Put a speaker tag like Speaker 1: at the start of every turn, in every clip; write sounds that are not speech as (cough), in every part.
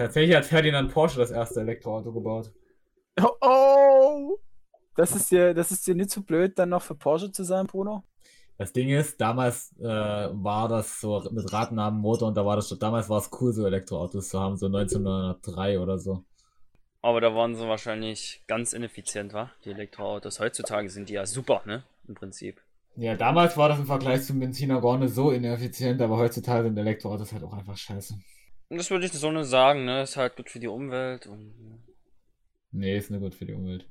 Speaker 1: Tatsächlich hat Ferdinand Porsche das erste Elektroauto gebaut.
Speaker 2: Oh, oh! Das ist dir, das ist dir nicht zu blöd, dann noch für Porsche zu sein, Bruno?
Speaker 1: Das Ding ist, damals äh, war das so mit Radnabenmotor und da war das schon, damals war es cool, so Elektroautos zu haben, so 1903 oder so.
Speaker 3: Aber da waren sie wahrscheinlich ganz ineffizient, wa? Die Elektroautos. Heutzutage sind die ja super, ne? Im Prinzip.
Speaker 1: Ja, damals war das im Vergleich zum Benziner gar nicht so ineffizient, aber heutzutage sind Elektroautos halt auch einfach scheiße.
Speaker 3: Das würde ich so nicht sagen, ne? Ist halt gut für die Umwelt und.
Speaker 1: Nee, ist nicht gut für die Umwelt.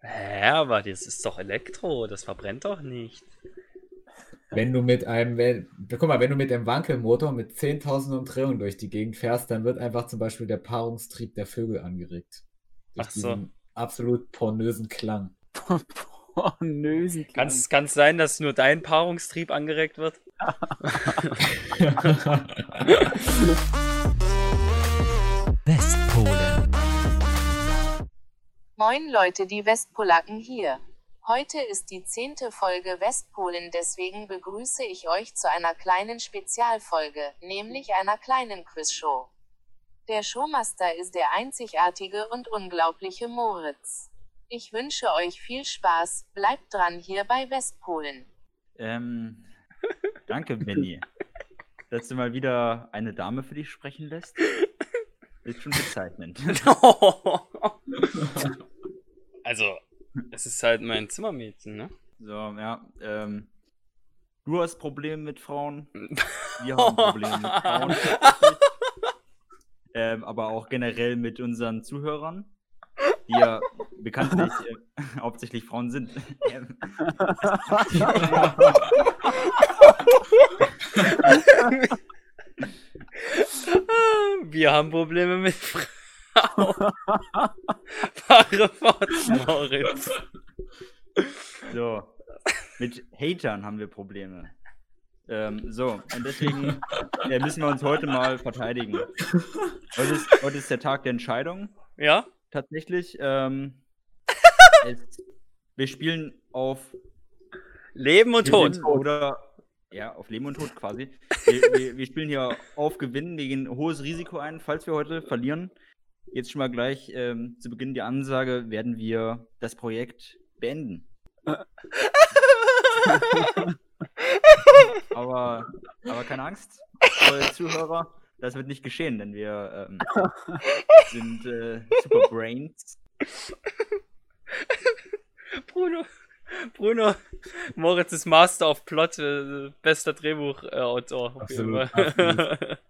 Speaker 3: Hä, aber das ist doch Elektro, das verbrennt doch nicht.
Speaker 1: Wenn du mit einem, wenn, guck mal, wenn du mit einem Wankelmotor mit 10.000 Umdrehungen durch die Gegend fährst, dann wird einfach zum Beispiel der Paarungstrieb der Vögel angeregt. Durch
Speaker 3: Ach so.
Speaker 1: absolut pornösen Klang. (laughs)
Speaker 2: pornösen
Speaker 3: Kann es sein, dass nur dein Paarungstrieb angeregt wird?
Speaker 4: Westpolen.
Speaker 5: Moin Leute, die Westpolacken hier. Heute ist die zehnte Folge Westpolen, deswegen begrüße ich euch zu einer kleinen Spezialfolge, nämlich einer kleinen Quizshow. Der Showmaster ist der einzigartige und unglaubliche Moritz. Ich wünsche euch viel Spaß, bleibt dran hier bei Westpolen.
Speaker 6: Ähm, danke, Benny. Dass du mal wieder eine Dame für dich sprechen lässt, ist schon bezeichnend. (laughs)
Speaker 3: also, es ist halt mein Zimmermädchen, ne?
Speaker 6: So, ja, ähm, du hast Probleme mit Frauen, wir haben Probleme mit (laughs) Frauen. ähm, aber auch generell mit unseren Zuhörern, die ja bekanntlich äh, (laughs) hauptsächlich Frauen sind. (laughs)
Speaker 3: Wir haben Probleme mit Frauen. Fahre fort, Moritz.
Speaker 6: So. Mit Hatern haben wir Probleme. Ähm, so, und deswegen äh, müssen wir uns heute mal verteidigen. Heute ist, heute ist der Tag der Entscheidung.
Speaker 3: Ja?
Speaker 6: Tatsächlich. Ähm, (laughs) es, wir spielen auf
Speaker 3: Leben und Tod.
Speaker 6: Gewinn Oder ja, auf Leben und Tod quasi. Wir, wir, wir spielen hier auf Gewinnen. Wir gehen hohes Risiko ein, falls wir heute verlieren. Jetzt schon mal gleich ähm, zu Beginn die Ansage, werden wir das Projekt beenden. (laughs) aber, aber keine Angst, (laughs) Zuhörer, das wird nicht geschehen, denn wir ähm, (laughs) sind äh, Super Brains. (laughs)
Speaker 3: Bruno, Bruno, Moritz ist Master of Plot, äh, bester Drehbuchautor. Äh,
Speaker 1: Absolut, absolut. (laughs)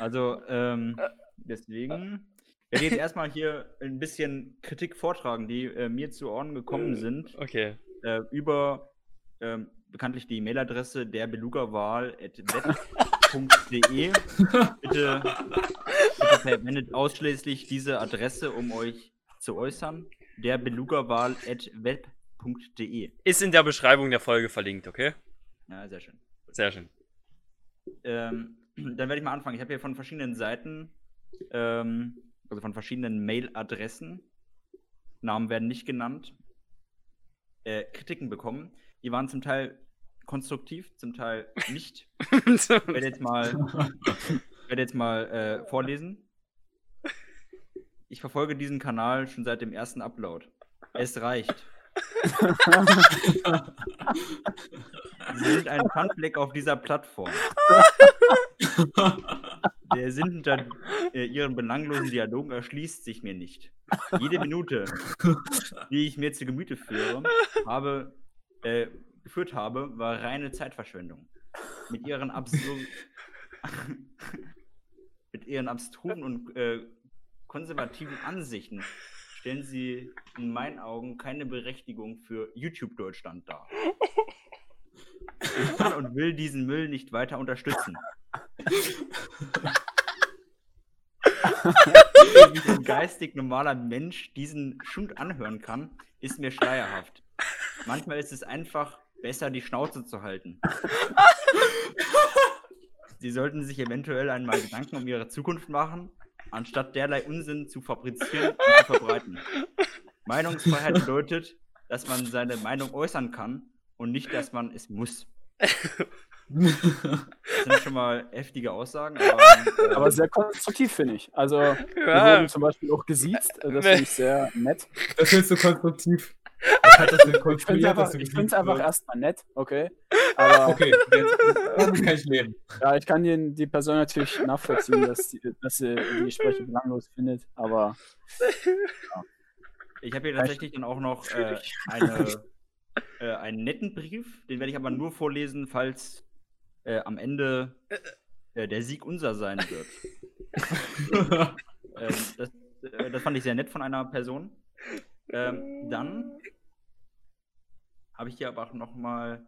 Speaker 6: Also, ähm, deswegen werde ich jetzt erstmal hier ein bisschen Kritik vortragen, die äh, mir zu Ohren gekommen sind.
Speaker 3: Okay.
Speaker 6: Äh, über ähm, bekanntlich die Mailadresse der belugawahl.web.de. bitte, bitte verwendet ausschließlich diese Adresse, um euch zu äußern. Der belugawahl.web.de.
Speaker 3: Ist in der Beschreibung der Folge verlinkt, okay?
Speaker 6: Ja, sehr schön.
Speaker 3: Sehr schön.
Speaker 6: Ähm, dann werde ich mal anfangen. Ich habe hier von verschiedenen Seiten, ähm, also von verschiedenen Mailadressen, Namen werden nicht genannt, äh, Kritiken bekommen. Die waren zum Teil konstruktiv, zum Teil nicht. Ich (laughs) werde jetzt mal, werde jetzt mal äh, vorlesen. Ich verfolge diesen Kanal schon seit dem ersten Upload. Es reicht. (laughs) Sie sind ein Pfandfleck auf dieser Plattform. Der Sinn hinter äh, ihren belanglosen Dialogen erschließt sich mir nicht. Jede Minute, die ich mir zu Gemüte führe, habe, äh, geführt habe, war reine Zeitverschwendung. Mit ihren absur (laughs) mit ihren abstrusen und äh, konservativen Ansichten stellen sie in meinen Augen keine Berechtigung für YouTube Deutschland dar. Ich kann und will diesen Müll nicht weiter unterstützen. Wie ein geistig normaler Mensch diesen Schund anhören kann, ist mir schleierhaft. Manchmal ist es einfach besser, die Schnauze zu halten. (laughs) Sie sollten sich eventuell einmal Gedanken um ihre Zukunft machen, anstatt derlei Unsinn zu fabrizieren und zu verbreiten. Meinungsfreiheit bedeutet, dass man seine Meinung äußern kann und nicht, dass man es muss. Das sind schon mal heftige Aussagen, aber, äh,
Speaker 2: Aber sehr konstruktiv, finde ich. Also, wir
Speaker 3: Ja.
Speaker 2: wurden zum Beispiel auch gesiezt. äh, Das finde ich sehr nett.
Speaker 1: Das findest du konstruktiv. Hat das denn
Speaker 2: Ich finde es einfach, erstmal nett, okay. Aber (laughs)
Speaker 1: Okay, jetzt (laughs) damit kann ich leben.
Speaker 2: ja, ich kann den, die Person natürlich nachvollziehen, dass, die, dass sie die Gespräche belanglos findet. Aber
Speaker 6: ich habe hier tatsächlich dann auch noch äh, eine, (laughs) äh, einen netten Brief, den werde ich aber nur vorlesen, falls äh, am Ende äh, der Sieg unser sein wird. ähm, das, äh, das fand ich sehr nett von einer Person. Ähm, dann habe ich hier aber auch noch mal,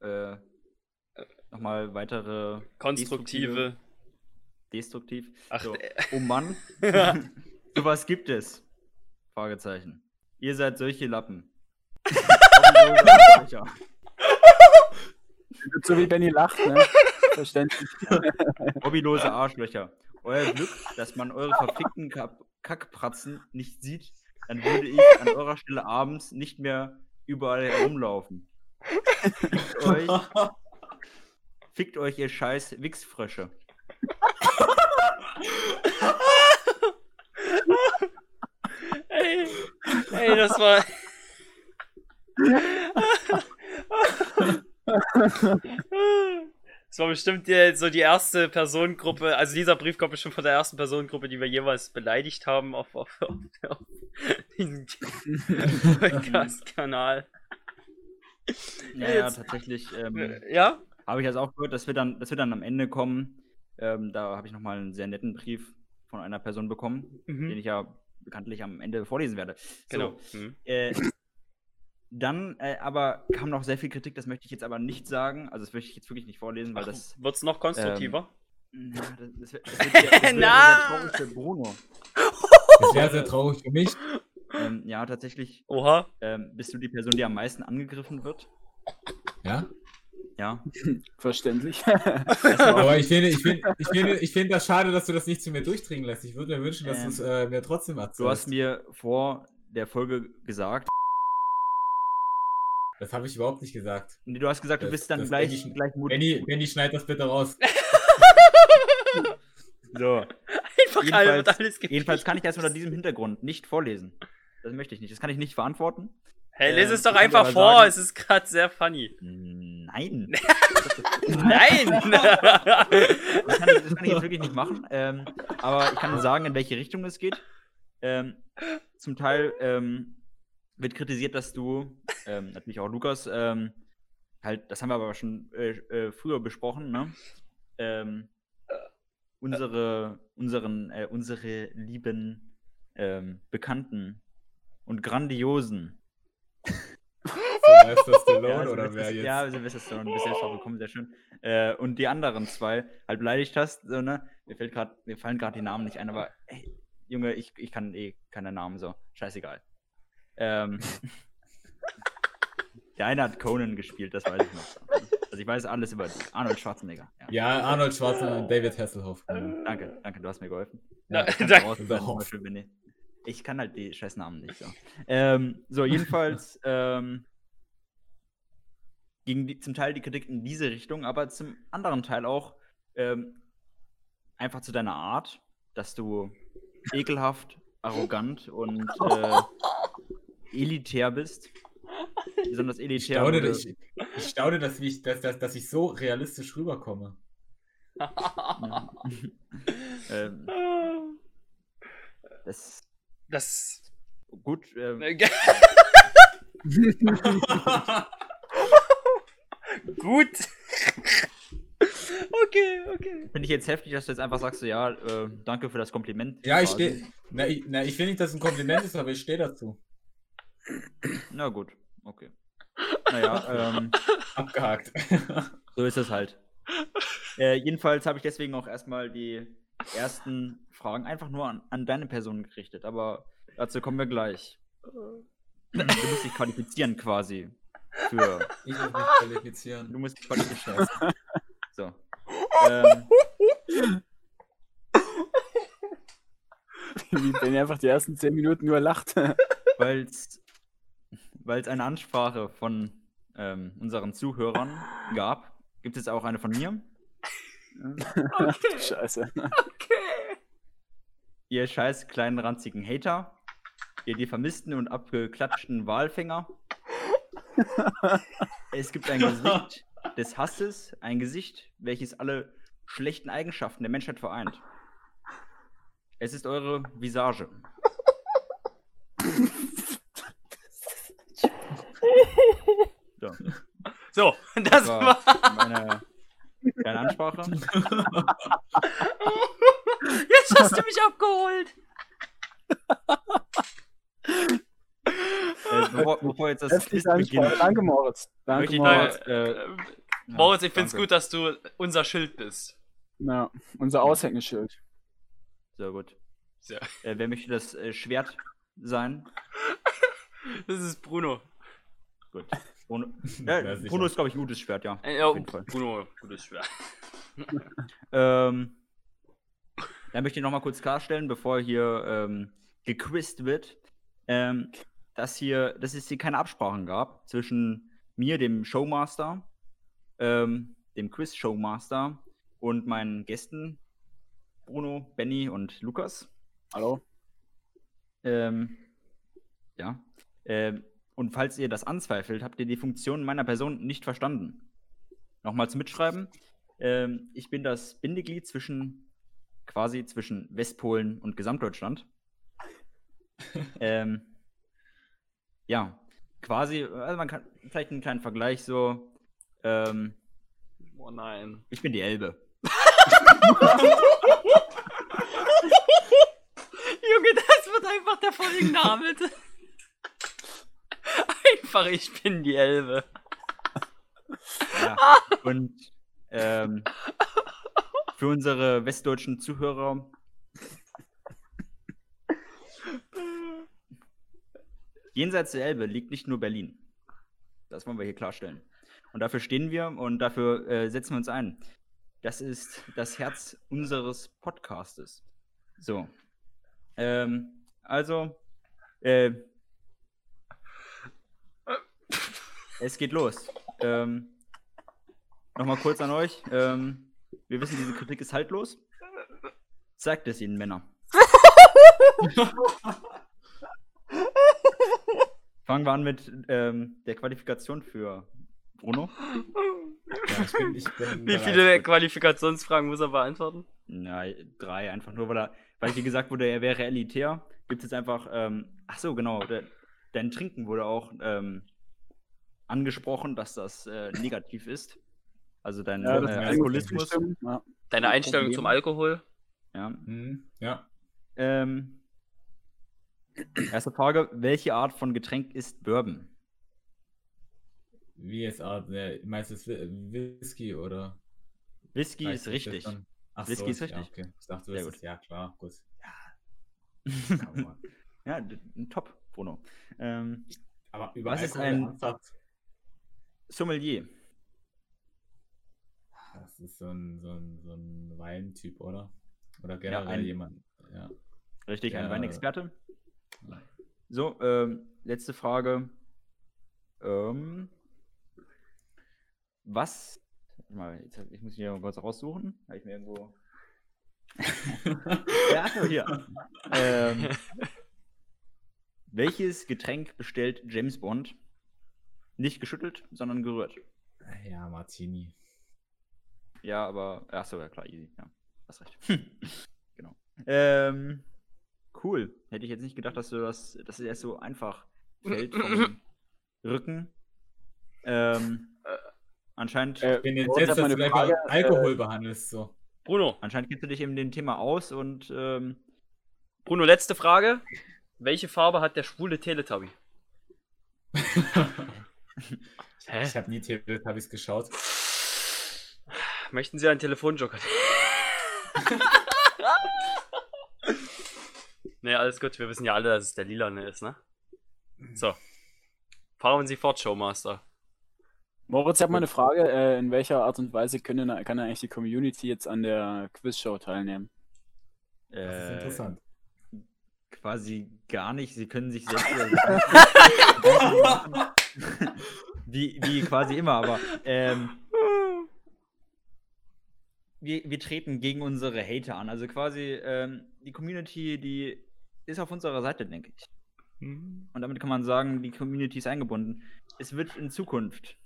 Speaker 6: äh, noch mal weitere
Speaker 3: Konstruktive.
Speaker 6: destruktiv.
Speaker 3: Ach,
Speaker 6: so.
Speaker 3: äh.
Speaker 6: Oh Mann, (laughs) (laughs) sowas gibt es. Fragezeichen. Ihr seid solche Lappen. (laughs)
Speaker 2: So wie Benny lacht, ne? Verständlich.
Speaker 6: Hobbylose Arschlöcher. Euer Glück, dass man eure verfickten Kackpratzen nicht sieht, dann würde ich an eurer Stelle abends nicht mehr überall herumlaufen. Fickt euch, fickt euch ihr scheiß Wichsfrösche.
Speaker 3: Ey, ey, das war. (laughs) Das war bestimmt die, so die erste Personengruppe, also dieser Brief kommt bestimmt von der ersten Personengruppe, die wir jeweils beleidigt haben auf, auf, auf, auf diesem Podcast-Kanal.
Speaker 6: Naja,
Speaker 3: Jetzt-
Speaker 6: tatsächlich ähm,
Speaker 3: Ja?
Speaker 6: habe ich jetzt auch gehört, dass wir dann, dass wir dann am Ende kommen. Ähm, da habe ich nochmal einen sehr netten Brief von einer Person bekommen,
Speaker 3: Mhm.
Speaker 6: den ich ja bekanntlich am Ende vorlesen werde.
Speaker 3: Genau.
Speaker 6: So,
Speaker 3: Mhm.
Speaker 6: Äh, dann äh, aber kam noch sehr viel Kritik, das möchte ich jetzt aber nicht sagen. Also das möchte ich jetzt wirklich nicht vorlesen, weil
Speaker 3: Ach,
Speaker 6: das.
Speaker 3: wird's noch konstruktiver?
Speaker 6: Ja, das, das, wird- das, (laughs) wird sehr- das wird
Speaker 3: Na!
Speaker 6: sehr traurig für Bruno.
Speaker 1: Das wäre sehr traurig für mich.
Speaker 6: Ähm, ja, tatsächlich
Speaker 3: Oha.
Speaker 6: ähm, bist du die Person, die am meisten angegriffen wird.
Speaker 1: Ja?
Speaker 6: Ja.
Speaker 2: Verständlich.
Speaker 1: Aber ich finde, ich finde, ich finde, ich finde das schade, dass du das nicht zu mir durchdringen lässt. Ich würde mir wünschen, dass
Speaker 6: Ähm,
Speaker 1: du es äh, mir trotzdem erzählst.
Speaker 6: Du hast mir vor der Folge gesagt,
Speaker 1: das habe ich überhaupt nicht gesagt.
Speaker 6: nee, du hast gesagt, du
Speaker 1: Das-
Speaker 6: bist dann gleich,
Speaker 1: ich-
Speaker 6: gleich mutig.
Speaker 1: Benny, Benny, schneid das bitte raus. (laughs)
Speaker 6: So.
Speaker 3: Einfach
Speaker 6: Jedenfalls-
Speaker 3: alles, alles gibt.
Speaker 6: Jedenfalls kann ich das unter diesem Hintergrund nicht vorlesen. Das möchte ich nicht. Das kann ich nicht verantworten.
Speaker 3: Hey, lese
Speaker 6: ähm,
Speaker 3: es doch
Speaker 6: ich kann
Speaker 3: einfach vor,
Speaker 6: sagen-
Speaker 3: es ist gerade sehr funny.
Speaker 6: Nein. (laughs) (laughs)
Speaker 3: Nein!
Speaker 6: Das kann, ich, das kann ich jetzt wirklich nicht machen. Ähm, aber ich kann sagen, in welche Richtung es geht. Ähm, zum Teil ähm, wird kritisiert, dass du, ähm, natürlich auch Lukas, ähm, halt, das haben wir aber schon äh, äh, früher besprochen, ne? Ähm, unsere, unseren, äh, unsere lieben ähm, Bekannten und grandiosen
Speaker 1: Sylvester Stallone
Speaker 6: Ja,
Speaker 1: oder wer jetzt?
Speaker 6: Ja, Sylvester Stallone, bist selbst gekommen, sehr schön. Äh, und die anderen zwei halt beleidigt hast, so, ne? Mir, fällt grad, mir fallen gerade die Namen nicht ein, aber ey, Junge, ich, ich kann eh keine Namen so. Scheißegal. Ähm, (laughs) der eine hat Conan gespielt, das weiß ich noch. Also ich weiß alles über. Arnold Schwarzenegger. Ja.
Speaker 1: Ja, Arnold Schwarzenegger und David Hasselhoff.
Speaker 6: Danke, danke, du hast mir geholfen.
Speaker 3: Ja, (laughs) danke.
Speaker 6: ich- Ich kann halt die scheiß Namen nicht so. Ähm, so, jedenfalls (laughs) ähm, ging die, zum Teil die Kritik in diese Richtung, aber zum anderen Teil auch ähm, einfach zu deiner Art, dass du ekelhaft, arrogant und äh, elitär bist. Besonders
Speaker 1: Ich
Speaker 6: elitär.
Speaker 1: staune,
Speaker 6: wurde-
Speaker 1: ich, ich staune dass, ich, dass, dass, dass ich so realistisch rüberkomme. (laughs)
Speaker 6: ähm, das
Speaker 3: Das.
Speaker 6: gut. Ähm, (laughs)
Speaker 3: Gut. (laughs) okay, okay.
Speaker 6: Finde ich jetzt heftig, dass du jetzt einfach sagst, so, ja, äh, danke für das Kompliment.
Speaker 1: Ja, ich stehe. Na, ich, na, ich finde nicht, dass es ein Kompliment ist, aber ich stehe dazu.
Speaker 6: Na gut, okay. (laughs) Naja, ähm,
Speaker 1: Abgehakt. (laughs)
Speaker 6: so ist es halt. Äh, jedenfalls habe ich deswegen auch erstmal die ersten Fragen einfach nur an, an deine Person gerichtet, aber dazu kommen wir gleich. Du musst dich qualifizieren quasi. Für.
Speaker 1: ich muss mich qualifizieren.
Speaker 6: Du musst dich qualifizieren. So. Ähm,
Speaker 2: Wie Benny einfach die ersten 10 Minuten nur lacht.
Speaker 6: weil es eine Ansprache von ähm, unseren Zuhörern gab, gibt es auch eine von mir. (laughs)
Speaker 2: Scheiße.
Speaker 3: Okay.
Speaker 6: Ihr scheiß kleinen ranzigen Hater. Ihr die vermissten und abgeklatschten Walfänger. es gibt ein Gesicht des Hasses, ein Gesicht, welches alle schlechten Eigenschaften der Menschheit vereint. Es ist eure Visage. (laughs) So,
Speaker 3: So, (laughs) das
Speaker 6: das
Speaker 3: war.
Speaker 6: war meine kleine Ansprache. (laughs)
Speaker 3: Jetzt hast du mich abgeholt.
Speaker 6: Äh, bevor, bevor jetzt das Quiz beginnt.
Speaker 2: Danke, Moritz. Danke,
Speaker 6: ich
Speaker 2: Moritz.
Speaker 6: äh,
Speaker 3: Äh, Moritz, ich find's
Speaker 6: danke.
Speaker 3: gut, dass du unser Schild bist.
Speaker 2: Ja, unser Aushängeschild.
Speaker 6: Sehr gut.
Speaker 3: Sehr.
Speaker 6: Äh, wer möchte das äh, Schwert sein? (laughs)
Speaker 3: Das ist Bruno.
Speaker 6: Gut. Bruno, (laughs) ja,
Speaker 1: Ja.
Speaker 6: Bruno ist, glaube ich, ein gutes Schwert, ja.
Speaker 3: Äh, ja,
Speaker 6: Auf jeden Fall.
Speaker 3: Bruno, gutes Schwert. (laughs)
Speaker 6: Ähm, dann möchte ich noch mal kurz klarstellen, bevor hier ähm, gequizt wird, ähm, dass hier, dass es hier keine Absprachen gab zwischen mir, dem Showmaster, ähm, dem Quiz-Showmaster und meinen Gästen, Bruno, Benny und Lukas.
Speaker 2: Hallo?
Speaker 6: Ähm, ja. Ähm, und falls ihr das anzweifelt, habt ihr die Funktion meiner Person nicht verstanden. Nochmal zum Mitschreiben. Ähm, ich bin das Bindeglied zwischen, quasi zwischen Westpolen und Gesamtdeutschland. (laughs) ähm, ja, quasi, also man kann vielleicht einen kleinen Vergleich so. Ähm,
Speaker 3: Oh nein.
Speaker 6: ich bin die Elbe. (laughs) (laughs)
Speaker 3: Junge, das wird einfach der Folgenname. Einfach, ich bin die Elbe.
Speaker 6: Ja. Und ähm, für unsere westdeutschen Zuhörer. Jenseits der Elbe liegt nicht nur Berlin. Das wollen wir hier klarstellen. Und dafür stehen wir und dafür äh, setzen wir uns ein. Das ist das Herz unseres Podcastes. So. Ähm, also, äh, es geht los. Ähm, Nochmal kurz an euch. Ähm, wir wissen, diese Kritik ist haltlos. Zeigt es ihnen, Männer. (laughs) Fangen wir an mit ähm, der Qualifikation für Bruno.
Speaker 1: Ja, ich bin, ich bin
Speaker 3: Wie viele Qualifikationsfragen muss er beantworten?
Speaker 6: Na, drei, einfach nur, weil, er, weil hier gesagt wurde, er wäre elitär. Gibt es jetzt einfach, ähm, ach so, genau, der, dein Trinken wurde auch ähm, angesprochen, dass das äh, negativ ist. Also dein
Speaker 2: Ja,
Speaker 6: äh, Alkoholismus.
Speaker 2: Ja.
Speaker 3: Deine Einstellung zum Alkohol?
Speaker 6: Ja.
Speaker 1: Hm, ja.
Speaker 6: Ähm, erste Frage: Welche Art von Getränk ist Bourbon?
Speaker 1: Wie es Art, ne, meinst du es Whi- Whisky oder?
Speaker 6: Whisky ist richtig.
Speaker 1: Ach
Speaker 6: Whisky
Speaker 1: so,
Speaker 6: ist richtig.
Speaker 1: Ja, okay. Ich dachte, du
Speaker 6: Sehr
Speaker 1: wirst es, ja klar, gut.
Speaker 6: ja, (laughs)
Speaker 1: Ja,
Speaker 6: top, Bruno. Ähm,
Speaker 1: Aber über
Speaker 6: Was ist ein-
Speaker 1: ernsthaft?
Speaker 6: Sommelier.
Speaker 1: Das ist so ein, so ein, so ein Weintyp, oder? Oder generell
Speaker 6: ein-
Speaker 1: jemand. Ja.
Speaker 6: Richtig, ein
Speaker 1: Ja.
Speaker 6: Weinexperte. So, ähm, letzte Frage. Ähm, was. Warte Mal, jetzt, ich muss hier mal kurz raussuchen. Habe ich mir irgendwo. (laughs) ja, ach so, hier. ähm, welches Getränk bestellt James Bond? Nicht geschüttelt, sondern gerührt.
Speaker 1: ja, Martini.
Speaker 6: Ja, aber. Ach so, ja klar, easy. Ja, hast recht. (laughs) genau. Ähm, cool. Hätte ich jetzt nicht gedacht, dass du das, dass es erst so einfach fällt vom (laughs) Rücken. Ähm, anscheinend,
Speaker 2: Äh,
Speaker 1: Ich bin jetzt, jetzt
Speaker 2: meine Frage, äh,
Speaker 1: Alkohol behandelst. So.
Speaker 3: Bruno,
Speaker 6: anscheinend kennst du dich in dem Thema aus und ähm,
Speaker 3: Bruno, letzte Frage. Welche Farbe hat der schwule Teletubby? (laughs) Hä?
Speaker 1: Ich habe nie Teletubbies geschaut.
Speaker 3: Möchten Sie einen Telefonjoker? (laughs) nee, alles gut. Wir wissen ja alle, dass es der Lilane ist, ne? So. Fahren Sie fort, Showmaster.
Speaker 2: Moritz, ich habe mal eine Frage. Äh, in welcher Art und Weise können, kann eigentlich die Community jetzt an der Quizshow teilnehmen?
Speaker 1: Das ist
Speaker 6: äh,
Speaker 1: interessant.
Speaker 6: quasi gar nicht. Sie können sich selbst (laughs) (laughs) wie, wie quasi immer, aber ähm, wir, wir treten gegen unsere Hater an. Also quasi ähm, die Community, die ist auf unserer Seite, denke ich. Und damit kann man sagen, die Community ist eingebunden. Es wird in Zukunft,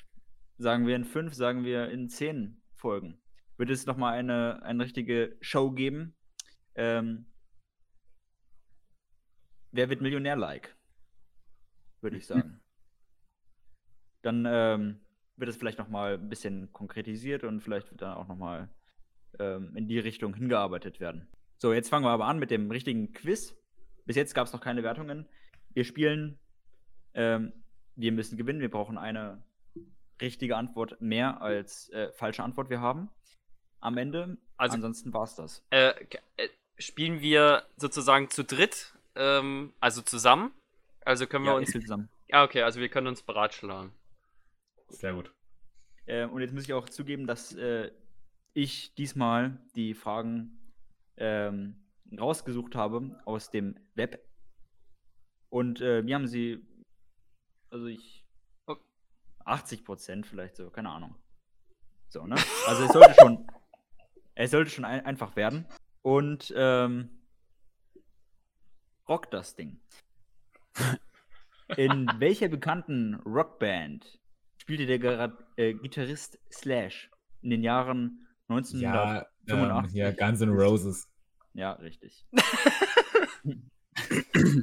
Speaker 6: sagen wir in fünf, sagen wir in zehn Folgen, wird es nochmal eine, eine richtige Show geben. Ähm, wer wird Millionär-like? Würde ich sagen. Dann ähm, wird es vielleicht nochmal ein bisschen konkretisiert und vielleicht wird dann auch nochmal ähm, in die Richtung hingearbeitet werden. So, jetzt fangen wir aber an mit dem richtigen Quiz. Bis jetzt gab es noch keine Wertungen. Wir spielen, ähm, wir müssen gewinnen. Wir brauchen eine richtige Antwort mehr als äh, falsche Antwort wir haben. Am Ende.
Speaker 3: Also-
Speaker 6: Ansonsten war es das.
Speaker 3: Äh, äh, spielen wir sozusagen zu dritt, ähm, also zusammen? Also können wir
Speaker 6: Ja,
Speaker 3: uns.
Speaker 6: zusammen.
Speaker 3: Ah, okay, also wir können uns beratschlagen.
Speaker 1: Sehr gut.
Speaker 6: Äh, und jetzt muss ich auch zugeben, dass äh, ich diesmal die Fragen ähm, rausgesucht habe aus dem Web. Und äh, wir haben sie, also ich,
Speaker 3: Oh.
Speaker 6: 80 Prozent vielleicht so, keine Ahnung. So, ne? Also es sollte schon, (laughs) es sollte schon ein, einfach werden. Und ähm, rock das Ding. (laughs) In welcher bekannten Rockband spielte der Gara äh, Gitarrist Slash in den Jahren 1985?
Speaker 1: Ja, ähm,
Speaker 6: 85.
Speaker 1: hier Guns N' Roses.
Speaker 6: Ja, richtig. (laughs)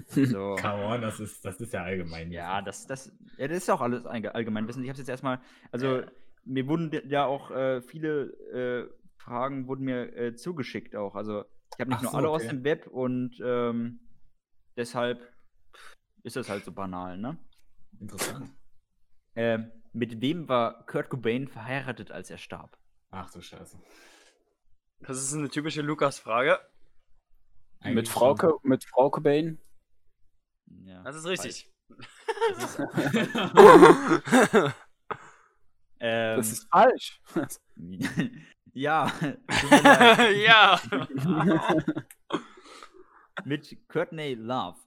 Speaker 6: so.
Speaker 1: Come on, das ist, das ist ja allgemein.
Speaker 6: Ja, das, das, ja, das ist auch alles allge- Allgemeinwissen. Ich habe jetzt erstmal, also mir wurden ja auch äh, viele äh, Fragen wurden mir äh, zugeschickt auch. Also ich habe nicht
Speaker 1: Ach
Speaker 6: nur
Speaker 1: so,
Speaker 6: alle aus
Speaker 1: okay.
Speaker 6: dem Web und ähm, deshalb ist das halt so banal, ne?
Speaker 1: Interessant.
Speaker 6: Ähm, mit wem war Kurt Cobain verheiratet, als er starb?
Speaker 1: Ach du Scheiße.
Speaker 3: Das ist eine typische Lukas-Frage.
Speaker 2: Mit Frau. Co- mit Frau Cobain?
Speaker 6: Ja,
Speaker 3: Das ist richtig.
Speaker 6: Das ist, (laughs) ähm,
Speaker 2: Das ist falsch. (laughs)
Speaker 6: ja, (laughs)
Speaker 3: ja.
Speaker 6: mit Courtney Love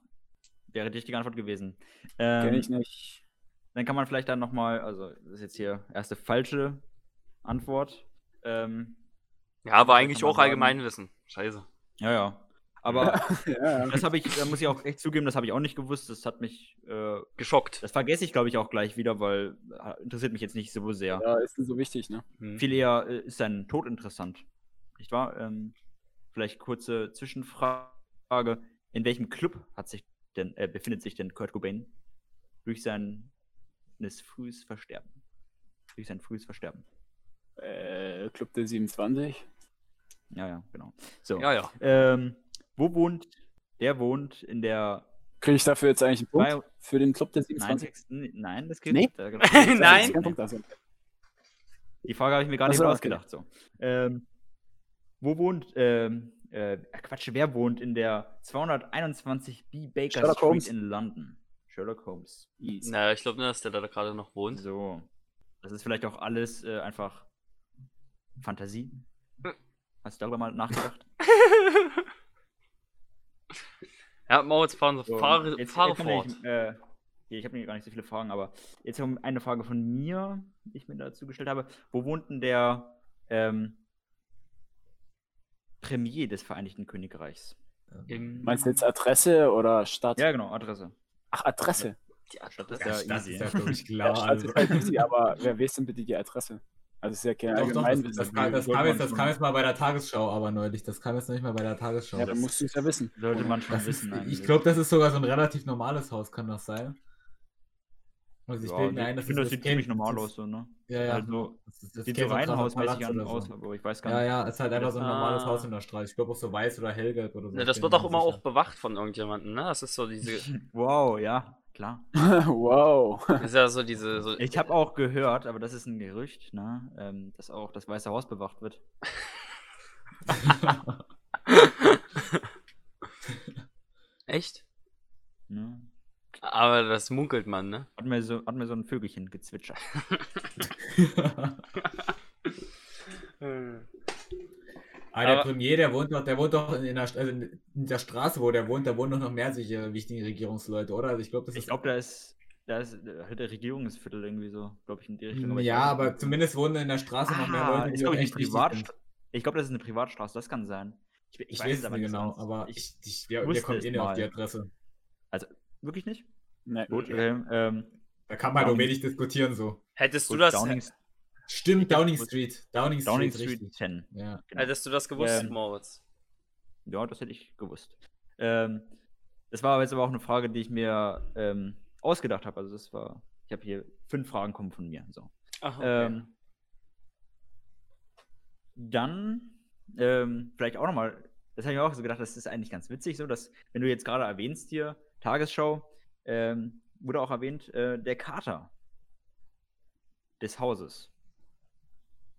Speaker 6: wäre die richtige Antwort gewesen.
Speaker 2: Kenn
Speaker 6: Ähm,
Speaker 2: ich nicht.
Speaker 6: Dann kann man vielleicht dann nochmal, also das ist jetzt hier erste falsche Antwort. Ähm,
Speaker 3: Ja, aber
Speaker 6: Kann
Speaker 3: eigentlich auch. Allgemeinwissen. Scheiße.
Speaker 6: ja, ja. Aber (laughs)
Speaker 2: Ja,
Speaker 6: das habe ich, da muss ich auch echt zugeben, das habe ich auch nicht gewusst. Das hat mich, äh,
Speaker 3: Geschockt.
Speaker 6: das vergesse ich glaube ich auch gleich wieder, weil äh, interessiert mich jetzt nicht so sehr.
Speaker 2: ja, ist nicht so wichtig, ne?
Speaker 3: Hm.
Speaker 6: Viel eher äh, ist sein Tod interessant. Nicht wahr? Ähm, vielleicht kurze Zwischenfrage. In welchem Club hat sich denn, äh, befindet sich denn Kurt Cobain durch sein des frühes Versterben? Durch sein frühes Versterben.
Speaker 2: Äh, Club der 27.
Speaker 6: Ja, ja, genau. So.
Speaker 3: Ja, ja.
Speaker 6: Ähm, wo wohnt, der wohnt in der
Speaker 2: Kriege ich dafür jetzt eigentlich einen Punkt? Für den Club der
Speaker 6: Nein,
Speaker 2: 27?
Speaker 6: Text- nein, das geht
Speaker 2: Nee?
Speaker 6: nicht. (laughs) Da-
Speaker 3: Nein.
Speaker 2: Kein Punkt, also.
Speaker 6: Die Frage habe ich mir
Speaker 2: Ach
Speaker 6: nicht
Speaker 2: so,
Speaker 6: ausgedacht. So. Ähm, wo wohnt, ähm, äh, Quatsch, wer wohnt in der 221 B Baker
Speaker 2: Sherlock
Speaker 6: Street
Speaker 2: Holmes.
Speaker 6: in London? Sherlock Holmes.
Speaker 2: Easy.
Speaker 3: Naja, ich glaube nur, dass der da gerade noch wohnt.
Speaker 6: So. Das ist vielleicht auch alles äh, einfach Fantasie.
Speaker 3: Hm.
Speaker 6: Hast du darüber mal nachgedacht? (laughs)
Speaker 3: Ja, Moritz, fahren Sie,
Speaker 6: So,
Speaker 3: fahre,
Speaker 6: jetzt-
Speaker 3: fahre
Speaker 6: jetzt
Speaker 3: fort.
Speaker 6: äh, hier, ich habe gar nicht so viele Fragen, aber jetzt kommt eine Frage von mir, die ich mir dazu gestellt habe. Wo wohnt denn der ähm, Premier des Vereinigten Königreichs?
Speaker 3: Im-
Speaker 2: Meinst du jetzt Adresse oder Stadt?
Speaker 6: Ja, genau, Adresse.
Speaker 2: Ach, Adresse.
Speaker 3: Die Adresse.
Speaker 6: ja
Speaker 1: das, das ist ja mich (laughs)
Speaker 2: Ja,
Speaker 1: klar.
Speaker 2: Stadt
Speaker 1: also.
Speaker 2: ist halt easy, aber wer weiß denn bitte die Adresse? Also ist ja kein
Speaker 1: Doch, doch, das, das, kam, das, kam jetzt, das kam jetzt mal bei der Tagesschau, aber neulich. Das kam jetzt noch nicht mal bei der Tagesschau.
Speaker 2: ja, dann musst du es ja wissen.
Speaker 6: Sollte man schon
Speaker 1: das ist,
Speaker 6: wissen.
Speaker 1: ich glaube, das ist sogar so ein relativ normales Haus, kann das sein? Also ich
Speaker 6: ja,
Speaker 1: bilde mir ein,
Speaker 6: ich
Speaker 1: dass
Speaker 6: finde,
Speaker 1: das
Speaker 6: das sieht ziemlich normal aus, so, ne?
Speaker 1: Ja, ja.
Speaker 6: Also,
Speaker 1: Das, ist- das
Speaker 6: sieht so
Speaker 1: ein krasser
Speaker 6: reihenhausmäßig
Speaker 1: Palast
Speaker 6: an
Speaker 1: oder
Speaker 6: aus,
Speaker 1: so.
Speaker 6: aber ich weiß gar
Speaker 1: Ja,
Speaker 6: nicht.
Speaker 1: ja, ist halt einfach so ein normales
Speaker 3: Ah.
Speaker 1: Haus in der Straße. Ich glaube auch so weiß oder hellgelb oder so.
Speaker 3: Ne,
Speaker 1: ich
Speaker 3: das wird auch immer
Speaker 1: sicher.
Speaker 3: auch bewacht von irgendjemandem, ne? Das ist so diese, (laughs)
Speaker 6: Wow, ja, klar. (laughs)
Speaker 2: wow.
Speaker 3: das ist ja so diese, (laughs) so,
Speaker 6: Ich habe auch gehört, aber das ist ein Gerücht, ne, ähm, dass auch das Weiße Haus bewacht wird.
Speaker 3: echt?
Speaker 6: Ne?
Speaker 3: Aber das munkelt man, ne?
Speaker 6: Hat mir so, hat mir so ein Vögelchen gezwitschert.
Speaker 1: Aber (laughs) der
Speaker 3: Aber-
Speaker 1: Premier, der wohnt doch, der wohnt doch in der, also in der Straße, wo der wohnt, da wohnen doch noch mehr solche wichtigen Regierungsleute, oder? Also ich glaube, das
Speaker 6: Ich
Speaker 1: ist.
Speaker 6: glaube, da ist, da ist äh, der Regierungsviertel irgendwie so, glaube ich, in die Richtung. ich
Speaker 1: ja,
Speaker 6: weiß
Speaker 1: aber
Speaker 6: nicht.
Speaker 1: zumindest wohnen in der Straße noch mehr
Speaker 6: ah,
Speaker 1: Leute, die
Speaker 6: glaube ich,
Speaker 1: echt
Speaker 6: Privat
Speaker 1: sind.
Speaker 6: Ich glaube, das ist eine Privatstraße, das kann sein.
Speaker 1: Ich, weiß es
Speaker 6: aber
Speaker 1: nicht genau,
Speaker 6: aus.
Speaker 1: aber
Speaker 6: ich,
Speaker 1: ich, ich,
Speaker 6: wusste
Speaker 1: kommen
Speaker 6: es
Speaker 1: eh nicht auf die. Adresse.
Speaker 6: wirklich nicht?
Speaker 2: Nee.
Speaker 6: Gut, okay. Ähm,
Speaker 1: Da kann man doch wenig diskutieren so.
Speaker 3: Hättest du
Speaker 6: gut,
Speaker 3: das,
Speaker 6: Downing,
Speaker 1: Stimmt, Downing. Street. Downing Street,
Speaker 6: Downing Street
Speaker 1: richtig.
Speaker 6: 10.
Speaker 1: Ja.
Speaker 6: Genau.
Speaker 3: hättest du das gewusst,
Speaker 6: Ähm,
Speaker 3: Moritz?
Speaker 6: Ja, das hätte ich gewusst. Ähm, das war jetzt aber auch eine Frage, die ich mir ähm, ausgedacht habe. Also das war, ich habe hier fünf Fragen kommen von mir. So.
Speaker 3: Ach, okay.
Speaker 6: Ähm, dann ähm, vielleicht auch nochmal, das habe ich mir auch so gedacht, das ist eigentlich ganz witzig, so dass, wenn du jetzt gerade erwähnst hier, Tagesschau, ähm, wurde auch erwähnt, äh, der Kater des Hauses.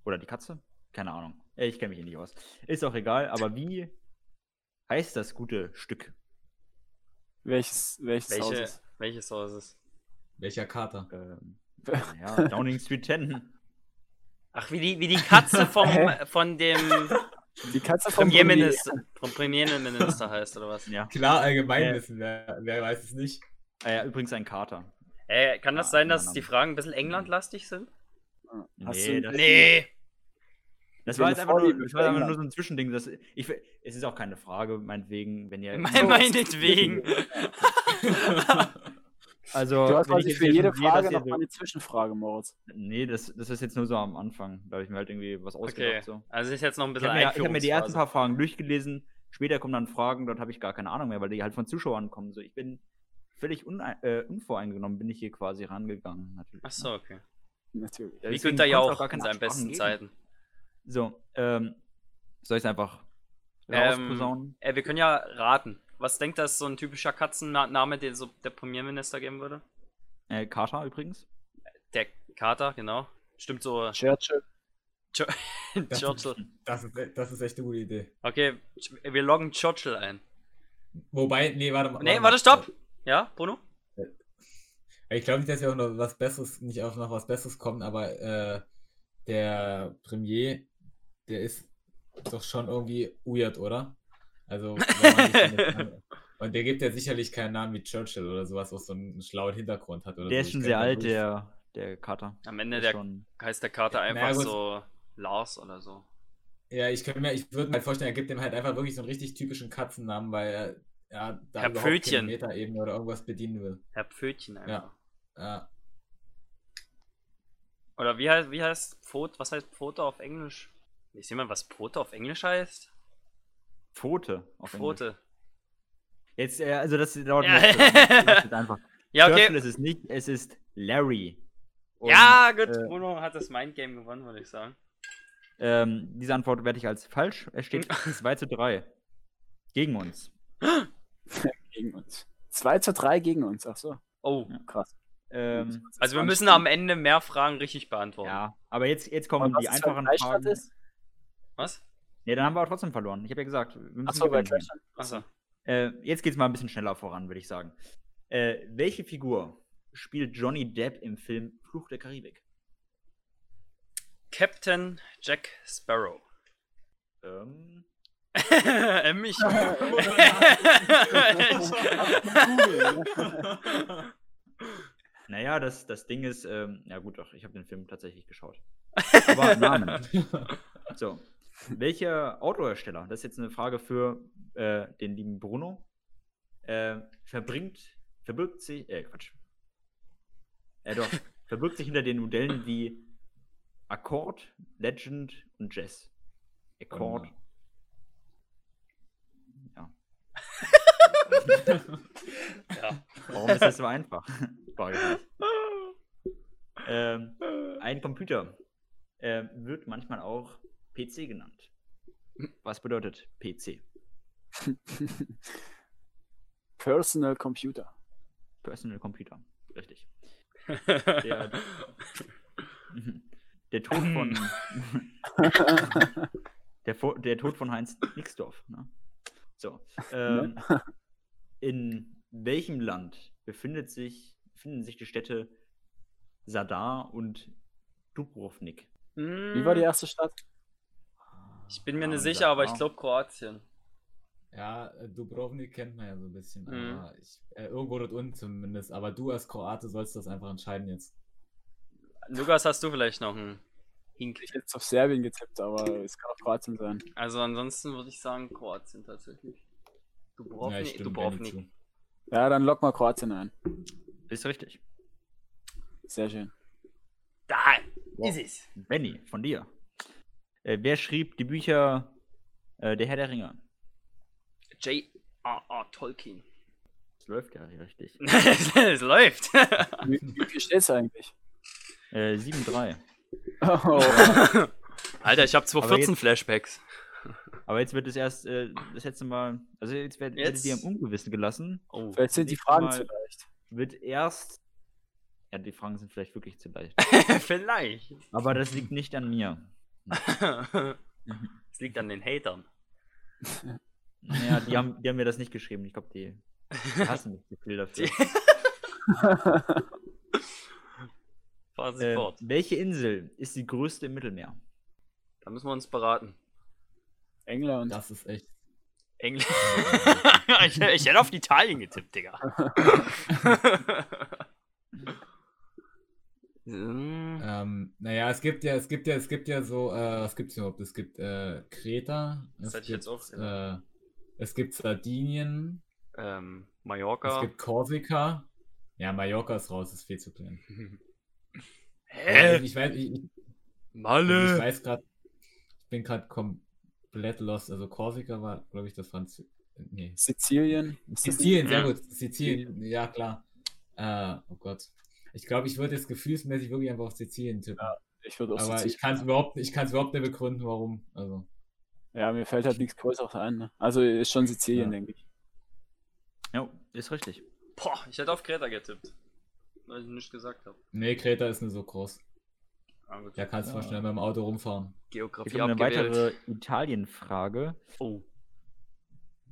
Speaker 6: Oder die Katze? Keine Ahnung. Äh, Ich kenne mich hier nicht aus. Ist auch egal, aber wie heißt das gute Stück?
Speaker 2: Welches, welches Haus
Speaker 3: Welche,
Speaker 2: ist?
Speaker 3: welches Haus ist?
Speaker 1: Welcher Kater?
Speaker 6: Ähm, ja, Downing Street 10.
Speaker 3: Ach, wie die, wie die Katze (laughs) vom, von dem
Speaker 2: Die Katze vom
Speaker 3: Premierminister, vom Premierminister heißt, oder was?
Speaker 6: Ja.
Speaker 1: Klar, Allgemeinwissen,
Speaker 6: Äh.
Speaker 1: wer, wer weiß es nicht.
Speaker 6: Äh, ja, übrigens ein Kater.
Speaker 3: Äh, kann das
Speaker 6: Ah,
Speaker 3: sein, dass die. Fragen ein bisschen Englandlastig sind?
Speaker 2: Hast
Speaker 6: Nee,
Speaker 2: du,
Speaker 6: das-
Speaker 3: Nee!
Speaker 6: Das war jetzt einfach nur, das war einfach nur so ein Zwischending. Das, ich, es ist auch keine Frage, meinetwegen, wenn ihr. (laughs)
Speaker 3: Me- Meinetwegen. (laughs)
Speaker 6: Also,
Speaker 2: du hast
Speaker 6: ich
Speaker 2: quasi für jede Frage noch mal eine Zwischenfrage, Moritz.
Speaker 6: Nee, das, das ist jetzt nur so am Anfang. Da habe ich mir halt irgendwie was ausgedacht.
Speaker 3: Okay,
Speaker 6: So.
Speaker 3: also ist jetzt noch ein
Speaker 6: Ich
Speaker 3: bisschen
Speaker 6: habe mir, ich hab mir die ersten paar Fragen durchgelesen. Später kommen dann Fragen, dort habe ich gar keine Ahnung mehr, weil die halt von Zuschauern kommen. So, ich bin völlig äh, unvoreingenommen, bin ich hier quasi rangegangen. Natürlich,
Speaker 3: Ach so, okay.
Speaker 2: Natürlich.
Speaker 6: Ja,
Speaker 3: Wie Günther
Speaker 6: konnt's auch
Speaker 3: Jauch
Speaker 6: gar
Speaker 3: in seinen besten
Speaker 6: geben.
Speaker 3: Zeiten.
Speaker 6: So, ähm, soll ich es einfach
Speaker 3: Ähm,
Speaker 6: rausposaunen?
Speaker 3: äh, wir können ja raten. Was denkt das so ein typischer Katzenname, den so der Premierminister geben würde?
Speaker 6: Äh, Carter übrigens.
Speaker 3: Der Kater, genau. Stimmt so.
Speaker 2: Churchill. (laughs)
Speaker 1: Das,
Speaker 3: Churchill.
Speaker 1: das, ist, das ist echt eine gute Idee.
Speaker 3: Okay, wir loggen Churchill ein.
Speaker 1: Wobei, nee, warte mal.
Speaker 3: Nee, warte, stopp! Ja, Bruno?
Speaker 1: Ich glaube nicht, dass ja auch noch was Besseres, nicht auch noch was Besseres kommt, aber äh, der Premier, der ist doch schon irgendwie weird, oder? Also, (laughs) und der gibt ja sicherlich keinen Namen wie Churchill oder sowas, was so einen schlauen Hintergrund hat. Oder
Speaker 6: Der
Speaker 1: so.
Speaker 6: ist schon sehr alt, der, der Carter.
Speaker 3: Am Ende
Speaker 6: Der schon,
Speaker 3: heißt der Kater
Speaker 1: Ja,
Speaker 3: einfach
Speaker 1: naja,
Speaker 3: so Lars oder so.
Speaker 1: Ja, ich könnte mir, ich würde mir halt vorstellen, er gibt dem halt einfach wirklich so einen richtig typischen Katzennamen, weil er ja, da
Speaker 3: Herr Pfötchen.
Speaker 1: Metaebene oder irgendwas bedienen will.
Speaker 3: Herr Pfötchen einfach.
Speaker 1: Ja.
Speaker 3: Oder wie heißt, wie heißt Pfote, was heißt Pfote auf Englisch? Ist jemand, was Pfote auf Englisch heißt?
Speaker 6: Pfote. Auf Englisch.
Speaker 3: Pfote.
Speaker 6: Jetzt, äh, also das dauert
Speaker 3: Ja.
Speaker 6: Ich einfach. (laughs)
Speaker 3: Ja,
Speaker 6: Churchill
Speaker 3: okay.
Speaker 6: ist es nicht, es ist Larry. Und,
Speaker 3: ja, gut.
Speaker 6: äh,
Speaker 3: Bruno hat das Mindgame gewonnen, würde ich sagen.
Speaker 6: Ähm, diese Antwort werde ich als falsch. Es steht (laughs) 2 zu 3. Gegen uns. (laughs) (laughs)
Speaker 2: Gegen uns. 2 zu 3 gegen uns, ach so.
Speaker 3: Oh.
Speaker 2: Krass.
Speaker 6: Ähm,
Speaker 3: Also wir müssen am Ende mehr Fragen richtig beantworten.
Speaker 6: ja, aber jetzt, jetzt kommen
Speaker 2: was
Speaker 6: die einfachen Fragen.
Speaker 2: ist?
Speaker 3: Was?
Speaker 6: Nee, dann haben wir aber trotzdem verloren. Ich habe ja gesagt, wir müssen
Speaker 2: Achso, bei
Speaker 6: gewinnen.
Speaker 2: Gleichstand.
Speaker 3: Achso.
Speaker 6: Äh, jetzt geht's mal ein bisschen schneller voran, würde ich sagen. Äh, welche Figur spielt Johnny Depp im Film Fluch der Karibik?
Speaker 3: Captain Jack Sparrow.
Speaker 6: Ähm, (laughs)
Speaker 3: ähm, ich. (laughs) (laughs)
Speaker 6: naja, das, das Ding ist, ähm, ja gut, doch, ich habe den Film tatsächlich geschaut. Aber Namen. So. Welcher Autohersteller, das ist jetzt eine Frage für äh, den lieben Bruno, äh, verbringt, verbirgt sich, äh, Quatsch. Äh, doch, verbirgt sich hinter den Modellen wie Accord, Legend und Jazz. Accord. Ja. Warum ist das so einfach? Frage ich mich. Ähm, ein Computer äh, wird manchmal auch PC genannt. Was bedeutet PC? (laughs)
Speaker 2: Personal Computer.
Speaker 6: Personal Computer. Richtig. (laughs) Der, der Tod von. (laughs) der, der Tod von Heinz Nixdorf. Ne? So. Ähm, in welchem Land befindet sich, befinden sich die Städte Sadar und Dubrovnik?
Speaker 2: Wie war die erste Stadt?
Speaker 3: Ich bin mir
Speaker 6: Ah,
Speaker 3: nicht sicher, aber ich glaube Kroatien.
Speaker 1: Ja, äh, Dubrovnik kennt man ja so ein bisschen,
Speaker 3: Mhm.
Speaker 1: aber ich, äh, irgendwo dort unten zumindest. Aber du als Kroate sollst das einfach entscheiden jetzt.
Speaker 3: Lukas, hast du vielleicht noch einen? Hink.
Speaker 2: Ich hätte jetzt auf Serbien getippt, aber es kann auch Kroatien sein.
Speaker 3: Also ansonsten würde ich sagen Kroatien tatsächlich. Du brauchst
Speaker 1: Ja, ich
Speaker 3: nicht. Du
Speaker 1: stimme
Speaker 3: brauchst
Speaker 1: Benny
Speaker 3: nicht.
Speaker 1: zu.
Speaker 2: Ja, dann lock mal Kroatien ein.
Speaker 6: Ist richtig.
Speaker 2: Sehr schön.
Speaker 3: Da
Speaker 6: Wow.
Speaker 3: ist es.
Speaker 6: Benny, von dir. Äh, wer schrieb die Bücher äh, Der Herr der Ringe?
Speaker 3: J.R.R. Tolkien.
Speaker 6: Das läuft ja richtig. (laughs)
Speaker 3: es läuft.
Speaker 2: Wie, wie viel steht's eigentlich?
Speaker 6: Äh, 7-3. (laughs)
Speaker 2: Oh,
Speaker 3: Alter, ich habe 214
Speaker 6: jetzt-
Speaker 3: Flashbacks.
Speaker 6: Aber jetzt wird es erst äh, das letzte Mal. Also jetzt werdet
Speaker 3: Jetzt-
Speaker 6: ihr im Ungewissen gelassen.
Speaker 3: Oh.
Speaker 2: vielleicht sind die Fragen zu leicht.
Speaker 6: Wird erst. Ja, die Fragen sind vielleicht wirklich zu leicht. (laughs)
Speaker 3: Vielleicht.
Speaker 6: Aber das liegt nicht an mir. (laughs)
Speaker 3: Es liegt an den Hatern.
Speaker 6: Naja, die haben, die haben mir das nicht geschrieben. Ich glaube, die, die hassen mich zu viel dafür. (laughs)
Speaker 3: Fahren Sie
Speaker 6: Äh,
Speaker 3: fort.
Speaker 6: welche Insel ist die größte im Mittelmeer?
Speaker 3: Da müssen wir uns beraten.
Speaker 2: England.
Speaker 1: Das ist echt.
Speaker 3: Englisch. (laughs) ich, ich hätte auf Italien getippt, Digga. Hm, (laughs)
Speaker 1: Ähm, naja, es gibt ja, es gibt ja, es gibt ja so, äh, was gibt's überhaupt? Es gibt äh, Kreta,
Speaker 3: Das
Speaker 1: es
Speaker 3: hätte ich jetzt
Speaker 1: gibt,
Speaker 3: auch
Speaker 1: äh, es gibt Sardinien,
Speaker 3: ähm,
Speaker 1: es
Speaker 3: Mallorca.
Speaker 1: gibt Korsika. Ja, Mallorca ist raus, ist viel zu klein. (laughs)
Speaker 3: Hä?
Speaker 1: Ich weiß, ich, ich, ich
Speaker 3: Malle?
Speaker 1: weiß gerade, ich bin gerade komplett lost. Also Korsika war, glaube ich, das Franz. Nee.
Speaker 2: Sizilien.
Speaker 1: Sizilien, sehr
Speaker 3: Ja.
Speaker 1: gut. Sizilien, ja klar. Äh, oh Gott. Ich glaube, ich würde jetzt gefühlsmäßig wirklich einfach auf Sizilien tippen.
Speaker 2: nicht- Ich würde auch
Speaker 1: Aber ich
Speaker 2: Sizilien.
Speaker 1: kann es überhaupt, ich überhaupt nicht begründen, warum. Also.
Speaker 2: Ja, mir fällt halt nichts Größeres ein. Ne? Also ist schon Sizilien,
Speaker 1: Ja.
Speaker 2: denke ich.
Speaker 6: Ja, ist richtig.
Speaker 3: Boah, ich hätte auf Kreta getippt. Weil ich nicht gesagt habe.
Speaker 1: Nee, Kreta ist nicht so groß. Da kannst du mal
Speaker 6: Ja.
Speaker 1: schnell mit dem Auto rumfahren.
Speaker 6: Ich
Speaker 3: Geografie
Speaker 6: habe eine weitere Italien-Frage.
Speaker 3: Oh.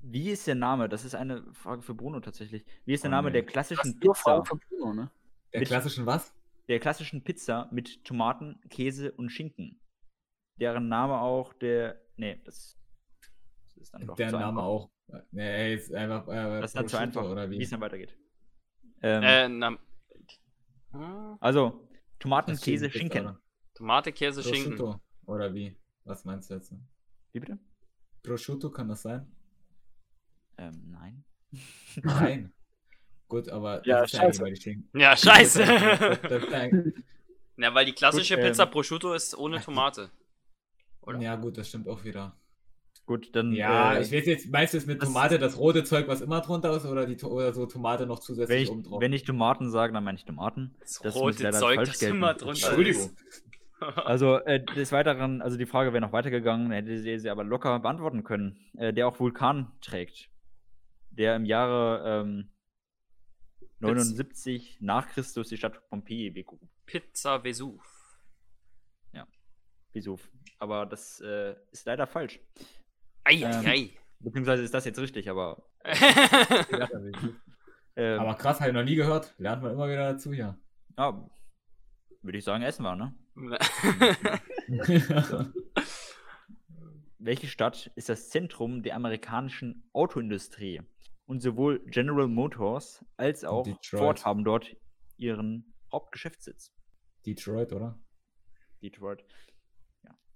Speaker 6: Wie ist der Name? Das ist eine Frage für Bruno tatsächlich. Wie ist der
Speaker 1: Oh,
Speaker 6: Name
Speaker 1: nee.
Speaker 6: der klassischen Pizza?
Speaker 2: Bruno, ne?
Speaker 1: Der
Speaker 6: Mit-
Speaker 1: klassischen was?
Speaker 6: Der klassischen Pizza mit Tomaten, Käse und Schinken. Deren Name auch der. Nee, das, das ist dann doch
Speaker 1: Der Name
Speaker 6: einfach.
Speaker 1: auch. Nee, ey, ist einfach. Äh,
Speaker 6: Das ist dann zu einfach,
Speaker 1: Oder
Speaker 6: wie
Speaker 1: wie?
Speaker 6: es dann weitergeht. Ähm,
Speaker 3: Äh, na,
Speaker 6: also, Tomaten, Käse,
Speaker 1: Pizza,
Speaker 6: Schinken.
Speaker 3: Tomate, Käse, Schinken.
Speaker 1: Prosciutto. Oder wie? Was meinst du jetzt?
Speaker 6: Wie bitte?
Speaker 1: Prosciutto kann das sein?
Speaker 6: Ähm, nein. (laughs)
Speaker 1: Nein. Gut, aber.
Speaker 2: Ja,
Speaker 1: das ist
Speaker 2: scheiße.
Speaker 3: Ja, scheiße.
Speaker 1: Ist
Speaker 3: Na, weil die klassische
Speaker 6: Gut, ähm,
Speaker 3: Pizza Prosciutto ist ohne Tomate. Oder?
Speaker 1: ja, gut, das stimmt auch wieder.
Speaker 6: Gut, dann.
Speaker 1: Ja,
Speaker 6: äh,
Speaker 1: ich weiß jetzt, meinst du jetzt mit
Speaker 6: das-
Speaker 1: Tomate das rote Zeug, was immer drunter ist, oder, die, oder so Tomate noch
Speaker 6: wenn
Speaker 1: zusätzlich
Speaker 6: ich,
Speaker 1: oben drauf?
Speaker 6: wenn ich Tomaten sage, dann meine ich Tomaten.
Speaker 3: Das,
Speaker 6: Das
Speaker 3: rote Zeug, das
Speaker 6: gelten.
Speaker 3: immer drunter
Speaker 1: Entschuldigung.
Speaker 6: Also, äh, des Weiteren, also die Frage wäre noch weitergegangen, hätte sie sie aber locker beantworten können. Äh, der auch Vulkan trägt. Der im Jahre ähm, 79 nach Christus die Stadt Pompeji begrub.
Speaker 3: Pizza Vesuv.
Speaker 6: Vesuv. Aber das äh, ist leider falsch.
Speaker 3: Eieiei.
Speaker 6: Beziehungsweise ist das jetzt richtig, aber. (laughs) ähm,
Speaker 1: Aber krass, habe ich noch nie gehört. Lernt man immer wieder dazu, ja.
Speaker 6: ja, würde ich sagen, essen wir, ne? (laughs) Welche Stadt ist das Zentrum der amerikanischen Autoindustrie? Und sowohl General Motors als auch
Speaker 1: Detroit.
Speaker 6: Ford haben dort ihren Hauptgeschäftssitz.
Speaker 1: Detroit, oder?
Speaker 6: Detroit.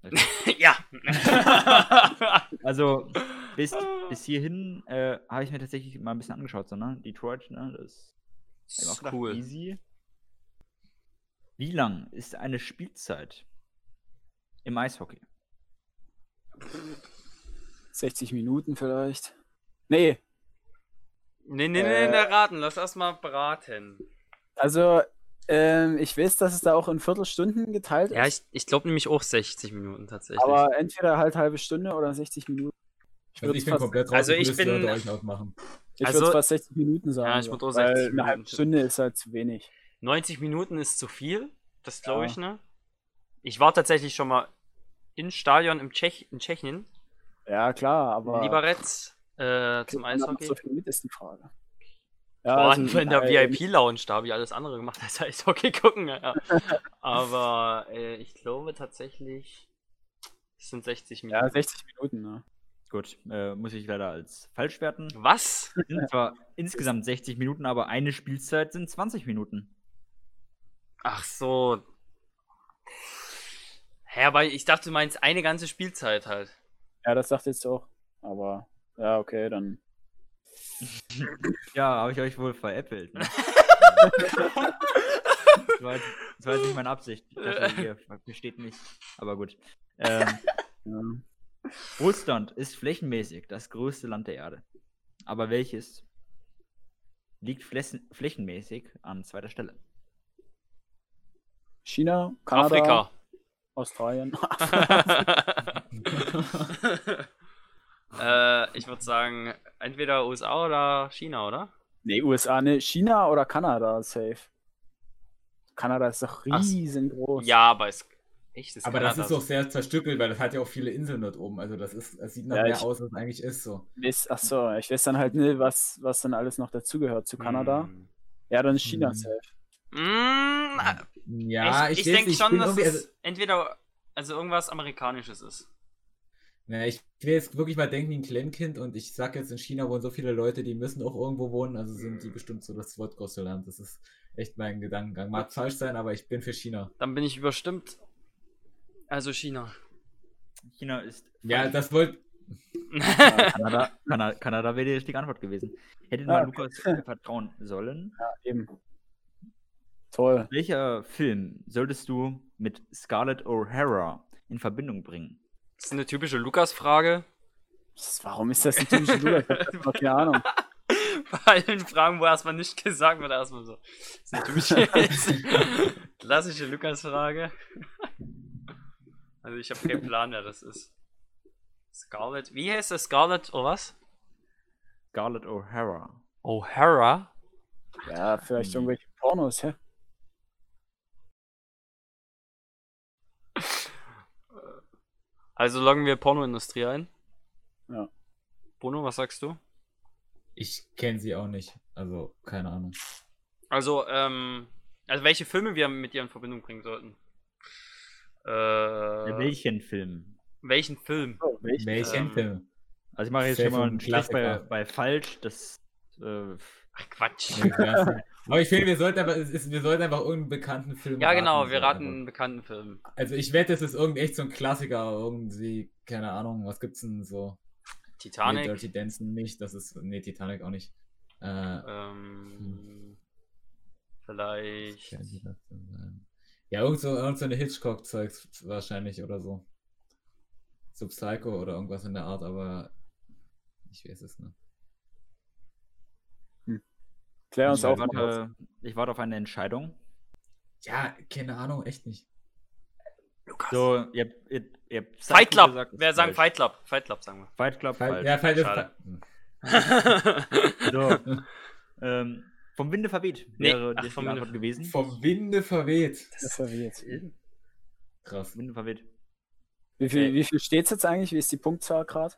Speaker 6: (laughs) Ja.
Speaker 3: ja.
Speaker 6: Also bis, bis hierhin äh, habe ich mir tatsächlich mal ein bisschen angeschaut, so, ne? Detroit, ne? Das
Speaker 3: ist
Speaker 6: gedacht,
Speaker 3: cool.
Speaker 6: Easy. Wie lang ist eine Spielzeit im Eishockey?
Speaker 2: 60 Minuten vielleicht. Nee,
Speaker 3: Nee, nee, nee,
Speaker 2: Äh.
Speaker 3: nee, raten. Lass erstmal braten.
Speaker 2: also ähm, ich weiß, dass es da auch in Viertelstunden geteilt
Speaker 3: Ja,
Speaker 2: ist.
Speaker 3: ich, ich glaube nämlich auch 60 Minuten tatsächlich.
Speaker 2: aber entweder halt halbe Stunde oder 60 Minuten. Ich
Speaker 1: Also
Speaker 2: würde
Speaker 1: ich bin komplett raus.
Speaker 3: Also
Speaker 1: ich
Speaker 3: ich
Speaker 1: würde
Speaker 3: bin-
Speaker 1: euch
Speaker 2: ich
Speaker 3: also-
Speaker 2: würd fast 60 Minuten sagen.
Speaker 3: Ja, ich
Speaker 2: so,
Speaker 3: würd auch
Speaker 2: weil
Speaker 3: 60
Speaker 2: Eine halbe
Speaker 3: Minuten.
Speaker 2: Stunde ist halt zu wenig.
Speaker 3: 90 Minuten ist zu viel. Das glaube
Speaker 2: Ja.
Speaker 3: ich, ne? Ich war tatsächlich schon mal im Stadion im Tschech in Tschechien.
Speaker 2: Ja, klar, aber.
Speaker 3: Liberec äh, zum Eishockey.
Speaker 2: So viel mit ist die Frage.
Speaker 3: Vor
Speaker 2: Ja,
Speaker 3: allem
Speaker 2: also,
Speaker 3: in der
Speaker 2: äh,
Speaker 3: VIP-Lounge, da habe ich alles andere gemacht als Eishockey gucken. Ja. (laughs) Aber äh, ich glaube tatsächlich, es sind 60 Minuten.
Speaker 2: Ja, 60 Minuten, ne?
Speaker 6: Gut, äh, muss ich leider als falsch werten.
Speaker 3: Was?
Speaker 6: Es sind zwar insgesamt 60 Minuten, aber eine Spielzeit sind 20 Minuten.
Speaker 3: Ach so. Hä, aber ich dachte, du meinst eine ganze Spielzeit halt.
Speaker 2: Ja, das dachte ich jetzt auch. Aber ja, okay, dann.
Speaker 6: Ja, habe ich euch wohl veräppelt. Ne? (laughs) das, war, jetzt- das war jetzt nicht meine Absicht. Ich dachte, ihr versteht mich. Aber gut. Ähm,
Speaker 2: Ja.
Speaker 6: Russland ist flächenmäßig das größte Land der Erde. Aber welches liegt flächen- flächenmäßig an zweiter Stelle?
Speaker 2: China, Kanada,
Speaker 3: Afrika.
Speaker 2: Australien. (laughs) (laughs)
Speaker 3: äh, ich würde sagen, entweder USA oder China, oder?
Speaker 2: nee, USA, ne, China oder Kanada, safe. Kanada ist doch
Speaker 3: Ach
Speaker 2: riesengroß.
Speaker 3: Ja, aber es. Echt, das
Speaker 1: Aber das ist doch sehr zerstückelt, weil das hat ja auch viele Inseln dort oben. Also das ist, das sieht nach
Speaker 2: Ja,
Speaker 1: mehr
Speaker 2: ich-
Speaker 1: aus, als es eigentlich ist. So.
Speaker 2: Weiß, ach so, ich weiß dann halt nicht, was, was dann alles noch dazugehört zu Kanada.
Speaker 3: Hm.
Speaker 2: Ja, dann ist China
Speaker 1: Hm.
Speaker 2: safe.
Speaker 3: Mm,
Speaker 1: Ja,
Speaker 3: ich
Speaker 1: ich,
Speaker 3: ich denke schon, dass es
Speaker 1: also,
Speaker 3: entweder also irgendwas Amerikanisches ist.
Speaker 1: Na, ich will jetzt wirklich mal denken wie ein Kleinkind und ich sag jetzt, in China wohnen so viele Leute, die müssen auch irgendwo wohnen, also sind die bestimmt so das zweitgrößte Land. Das ist echt mein Gedankengang. Mag falsch sein, aber ich bin für China.
Speaker 3: Dann bin ich überstimmt. Also China.
Speaker 6: China ist.
Speaker 1: Ja, das wollte. (laughs)
Speaker 6: Kanada, Kanada, Kanada wäre die richtige Antwort gewesen. Hätte
Speaker 2: Ah,
Speaker 6: man
Speaker 2: okay.
Speaker 6: Lukas (laughs) vertrauen sollen.
Speaker 2: Ja, eben. Toll.
Speaker 6: Welcher Film solltest du mit Scarlett O'Hara in Verbindung bringen?
Speaker 3: Das ist eine typische Lukas-Frage.
Speaker 2: Warum ist das ein typischer Lukas? Ich hab doch keine Ahnung. (laughs)
Speaker 3: Bei allen Fragen, wo erstmal nicht gesagt wird, erstmal so. Das ist eine typische (laughs) klassische Lukas-Frage. Also ich habe keinen Plan, wer das ist. Scarlett. Wie heißt das? Scarlett oder was?
Speaker 6: Scarlett O'Hara.
Speaker 3: O'Hara?
Speaker 2: Ja, vielleicht irgendwelche Pornos, hä?
Speaker 3: Also loggen wir Pornoindustrie ein.
Speaker 2: Ja.
Speaker 3: Bruno, was sagst du?
Speaker 1: Ich kenne sie auch nicht. Also, keine Ahnung.
Speaker 3: Also, ähm, also welche Filme wir mit ihr in Verbindung bringen sollten. Äh,
Speaker 6: Welchen Film?
Speaker 3: welchen Film?
Speaker 2: Oh, welche?
Speaker 1: Welchen
Speaker 3: Ähm,
Speaker 1: Film?
Speaker 6: Also ich mache jetzt
Speaker 1: Safe
Speaker 6: schon mal
Speaker 1: ein
Speaker 6: einen Strich bei, bei falsch. Das äh,
Speaker 3: Ach Quatsch.
Speaker 1: Nee, aber ich finde, wir sollten, aber, ist, wir sollten einfach irgendeinen bekannten Film
Speaker 3: Ja, genau,
Speaker 1: raten,
Speaker 3: wir raten
Speaker 1: einfach.
Speaker 3: einen bekannten Film.
Speaker 1: Also ich wette, es ist irgend echt so ein Klassiker, irgendwie, keine Ahnung, was gibt's denn so? Nee,
Speaker 3: Titanic.
Speaker 1: Dirty Dancing nicht, das ist, nee, Titanic auch nicht. Äh,
Speaker 3: Ähm, vielleicht.
Speaker 1: denn sagen? Ja, irgend so, irgend so eine Hitchcock-Zeugs wahrscheinlich oder so. So Psycho oder irgendwas in der Art, aber ich weiß es nicht.
Speaker 2: Klär uns
Speaker 6: ich,
Speaker 2: auf.
Speaker 6: Warte, ich warte auf eine Entscheidung.
Speaker 1: Ja, keine Ahnung, echt nicht.
Speaker 3: Lukas.
Speaker 6: So, ihr, ihr, ihr
Speaker 3: Fight Club.
Speaker 6: gesagt, ist
Speaker 3: Wer sagen
Speaker 6: falsch.
Speaker 3: Fight Club? Fight Club sagen wir.
Speaker 6: Fight Club,
Speaker 1: Fall,
Speaker 6: falsch.
Speaker 1: ja, ist.
Speaker 3: Schade.
Speaker 1: Hm. (laughs)
Speaker 6: So, ähm, vom Winde verweht
Speaker 3: Nee,
Speaker 6: wäre
Speaker 3: ach, vom
Speaker 6: richtige
Speaker 3: Winde-
Speaker 6: Antwort gewesen.
Speaker 1: Vom Winde verweht.
Speaker 2: Das war wie jetzt.
Speaker 1: Krass.
Speaker 6: Winde verweht.
Speaker 2: Wie viel,
Speaker 6: Äh.
Speaker 2: wie viel steht's jetzt eigentlich? Wie ist die Punktzahl gerade?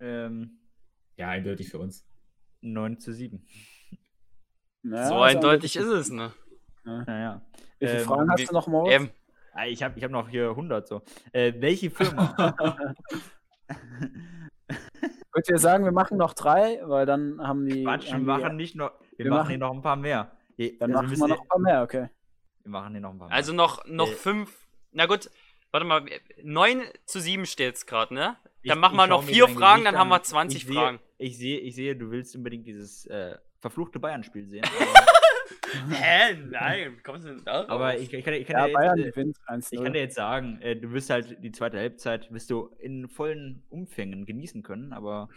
Speaker 6: Ähm,
Speaker 1: Ja, eindeutig für uns.
Speaker 6: 9 zu 7.
Speaker 2: Ja,
Speaker 3: so eindeutig ist es, ne?
Speaker 6: Naja.
Speaker 2: Wie viele
Speaker 6: Ähm,
Speaker 2: Fragen hast du noch, Moritz?
Speaker 3: Ähm,
Speaker 6: Ich habe ich hab noch hier 100 so. Äh, welche Firma? (laughs) (laughs)
Speaker 2: Gut, wir sagen, wir machen noch drei, weil dann haben die.
Speaker 6: Quatsch, wir
Speaker 2: haben die
Speaker 6: machen nicht noch. Wir,
Speaker 2: wir
Speaker 6: machen
Speaker 2: machen-
Speaker 6: hier noch ein paar mehr. Je-
Speaker 2: dann
Speaker 6: also
Speaker 2: machen wir
Speaker 6: ihr-
Speaker 2: noch ein paar mehr, okay.
Speaker 6: Wir machen hier noch ein paar mehr.
Speaker 3: also noch, noch
Speaker 6: Äh.
Speaker 3: fünf. Na gut, warte mal. 9 zu 7 steht es gerade, ne?
Speaker 6: Ich-
Speaker 3: Dann machen
Speaker 6: ich
Speaker 3: wir
Speaker 6: schau
Speaker 3: noch vier Fragen,
Speaker 6: Gesicht
Speaker 3: dann haben wir 20
Speaker 6: ich sehe,
Speaker 3: Fragen.
Speaker 6: Ich sehe, ich sehe, du willst unbedingt dieses äh, verfluchte Bayern-Spiel sehen. (laughs)
Speaker 3: Hä? Nein, wie kommst du denn da?
Speaker 6: Aber ich, ich kann, ich kann
Speaker 2: Ja,
Speaker 6: dir
Speaker 2: Bayern
Speaker 6: jetzt, äh, ich kann dir
Speaker 2: 1-0.
Speaker 6: jetzt sagen, äh, du wirst halt die zweite Halbzeit wirst du in vollen Umfängen genießen können, aber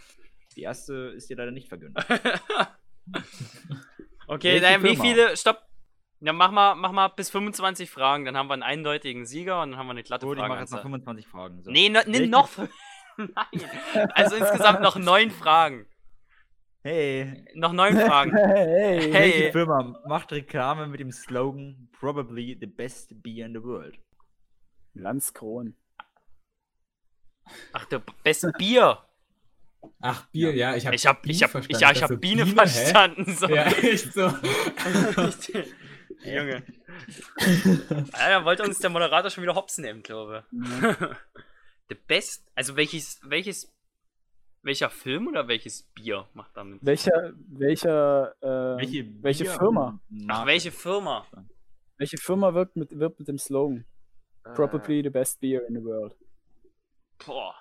Speaker 6: die erste ist dir leider nicht vergönnt. (laughs)
Speaker 3: okay,
Speaker 6: Welche
Speaker 3: nein, wie
Speaker 6: Firma?
Speaker 3: viele. Stopp. Dann mach mal, mach mal bis 25 Fragen, dann haben wir einen eindeutigen Sieger und dann haben wir eine glatte
Speaker 6: Gut, ich mache jetzt noch
Speaker 3: Frage.
Speaker 6: 25 Fragen. So.
Speaker 3: Nee, no, nee
Speaker 6: Welche-
Speaker 3: noch. (laughs) Nein. Also insgesamt noch neun Fragen.
Speaker 6: Hey,
Speaker 3: Noch neun (laughs) Fragen.
Speaker 2: Hey,
Speaker 3: Hey.
Speaker 6: welche Firma macht Reklame mit dem Slogan Probably the best beer in the world?
Speaker 2: Landskron.
Speaker 3: Ach, der beste Bier.
Speaker 1: Ach, Bier, ja, ich habe
Speaker 3: Ich hab, ich hab, ich, ja, ich hab Biene verstanden. So.
Speaker 1: Ja, echt so. (laughs)
Speaker 3: Junge. Ja, da wollte uns der Moderator schon wieder hops nehmen, glaube ich. The (laughs) best, also welches, welches, welcher Film oder welches Bier macht damit?
Speaker 2: Welcher, welcher, äh,
Speaker 6: Welche,
Speaker 2: welche
Speaker 6: Bier-
Speaker 2: Firma?
Speaker 3: Ach, welche Firma?
Speaker 2: Welche Firma wirkt mit, wirbt mit dem Slogan? Probably the best beer in the world.
Speaker 3: Boah.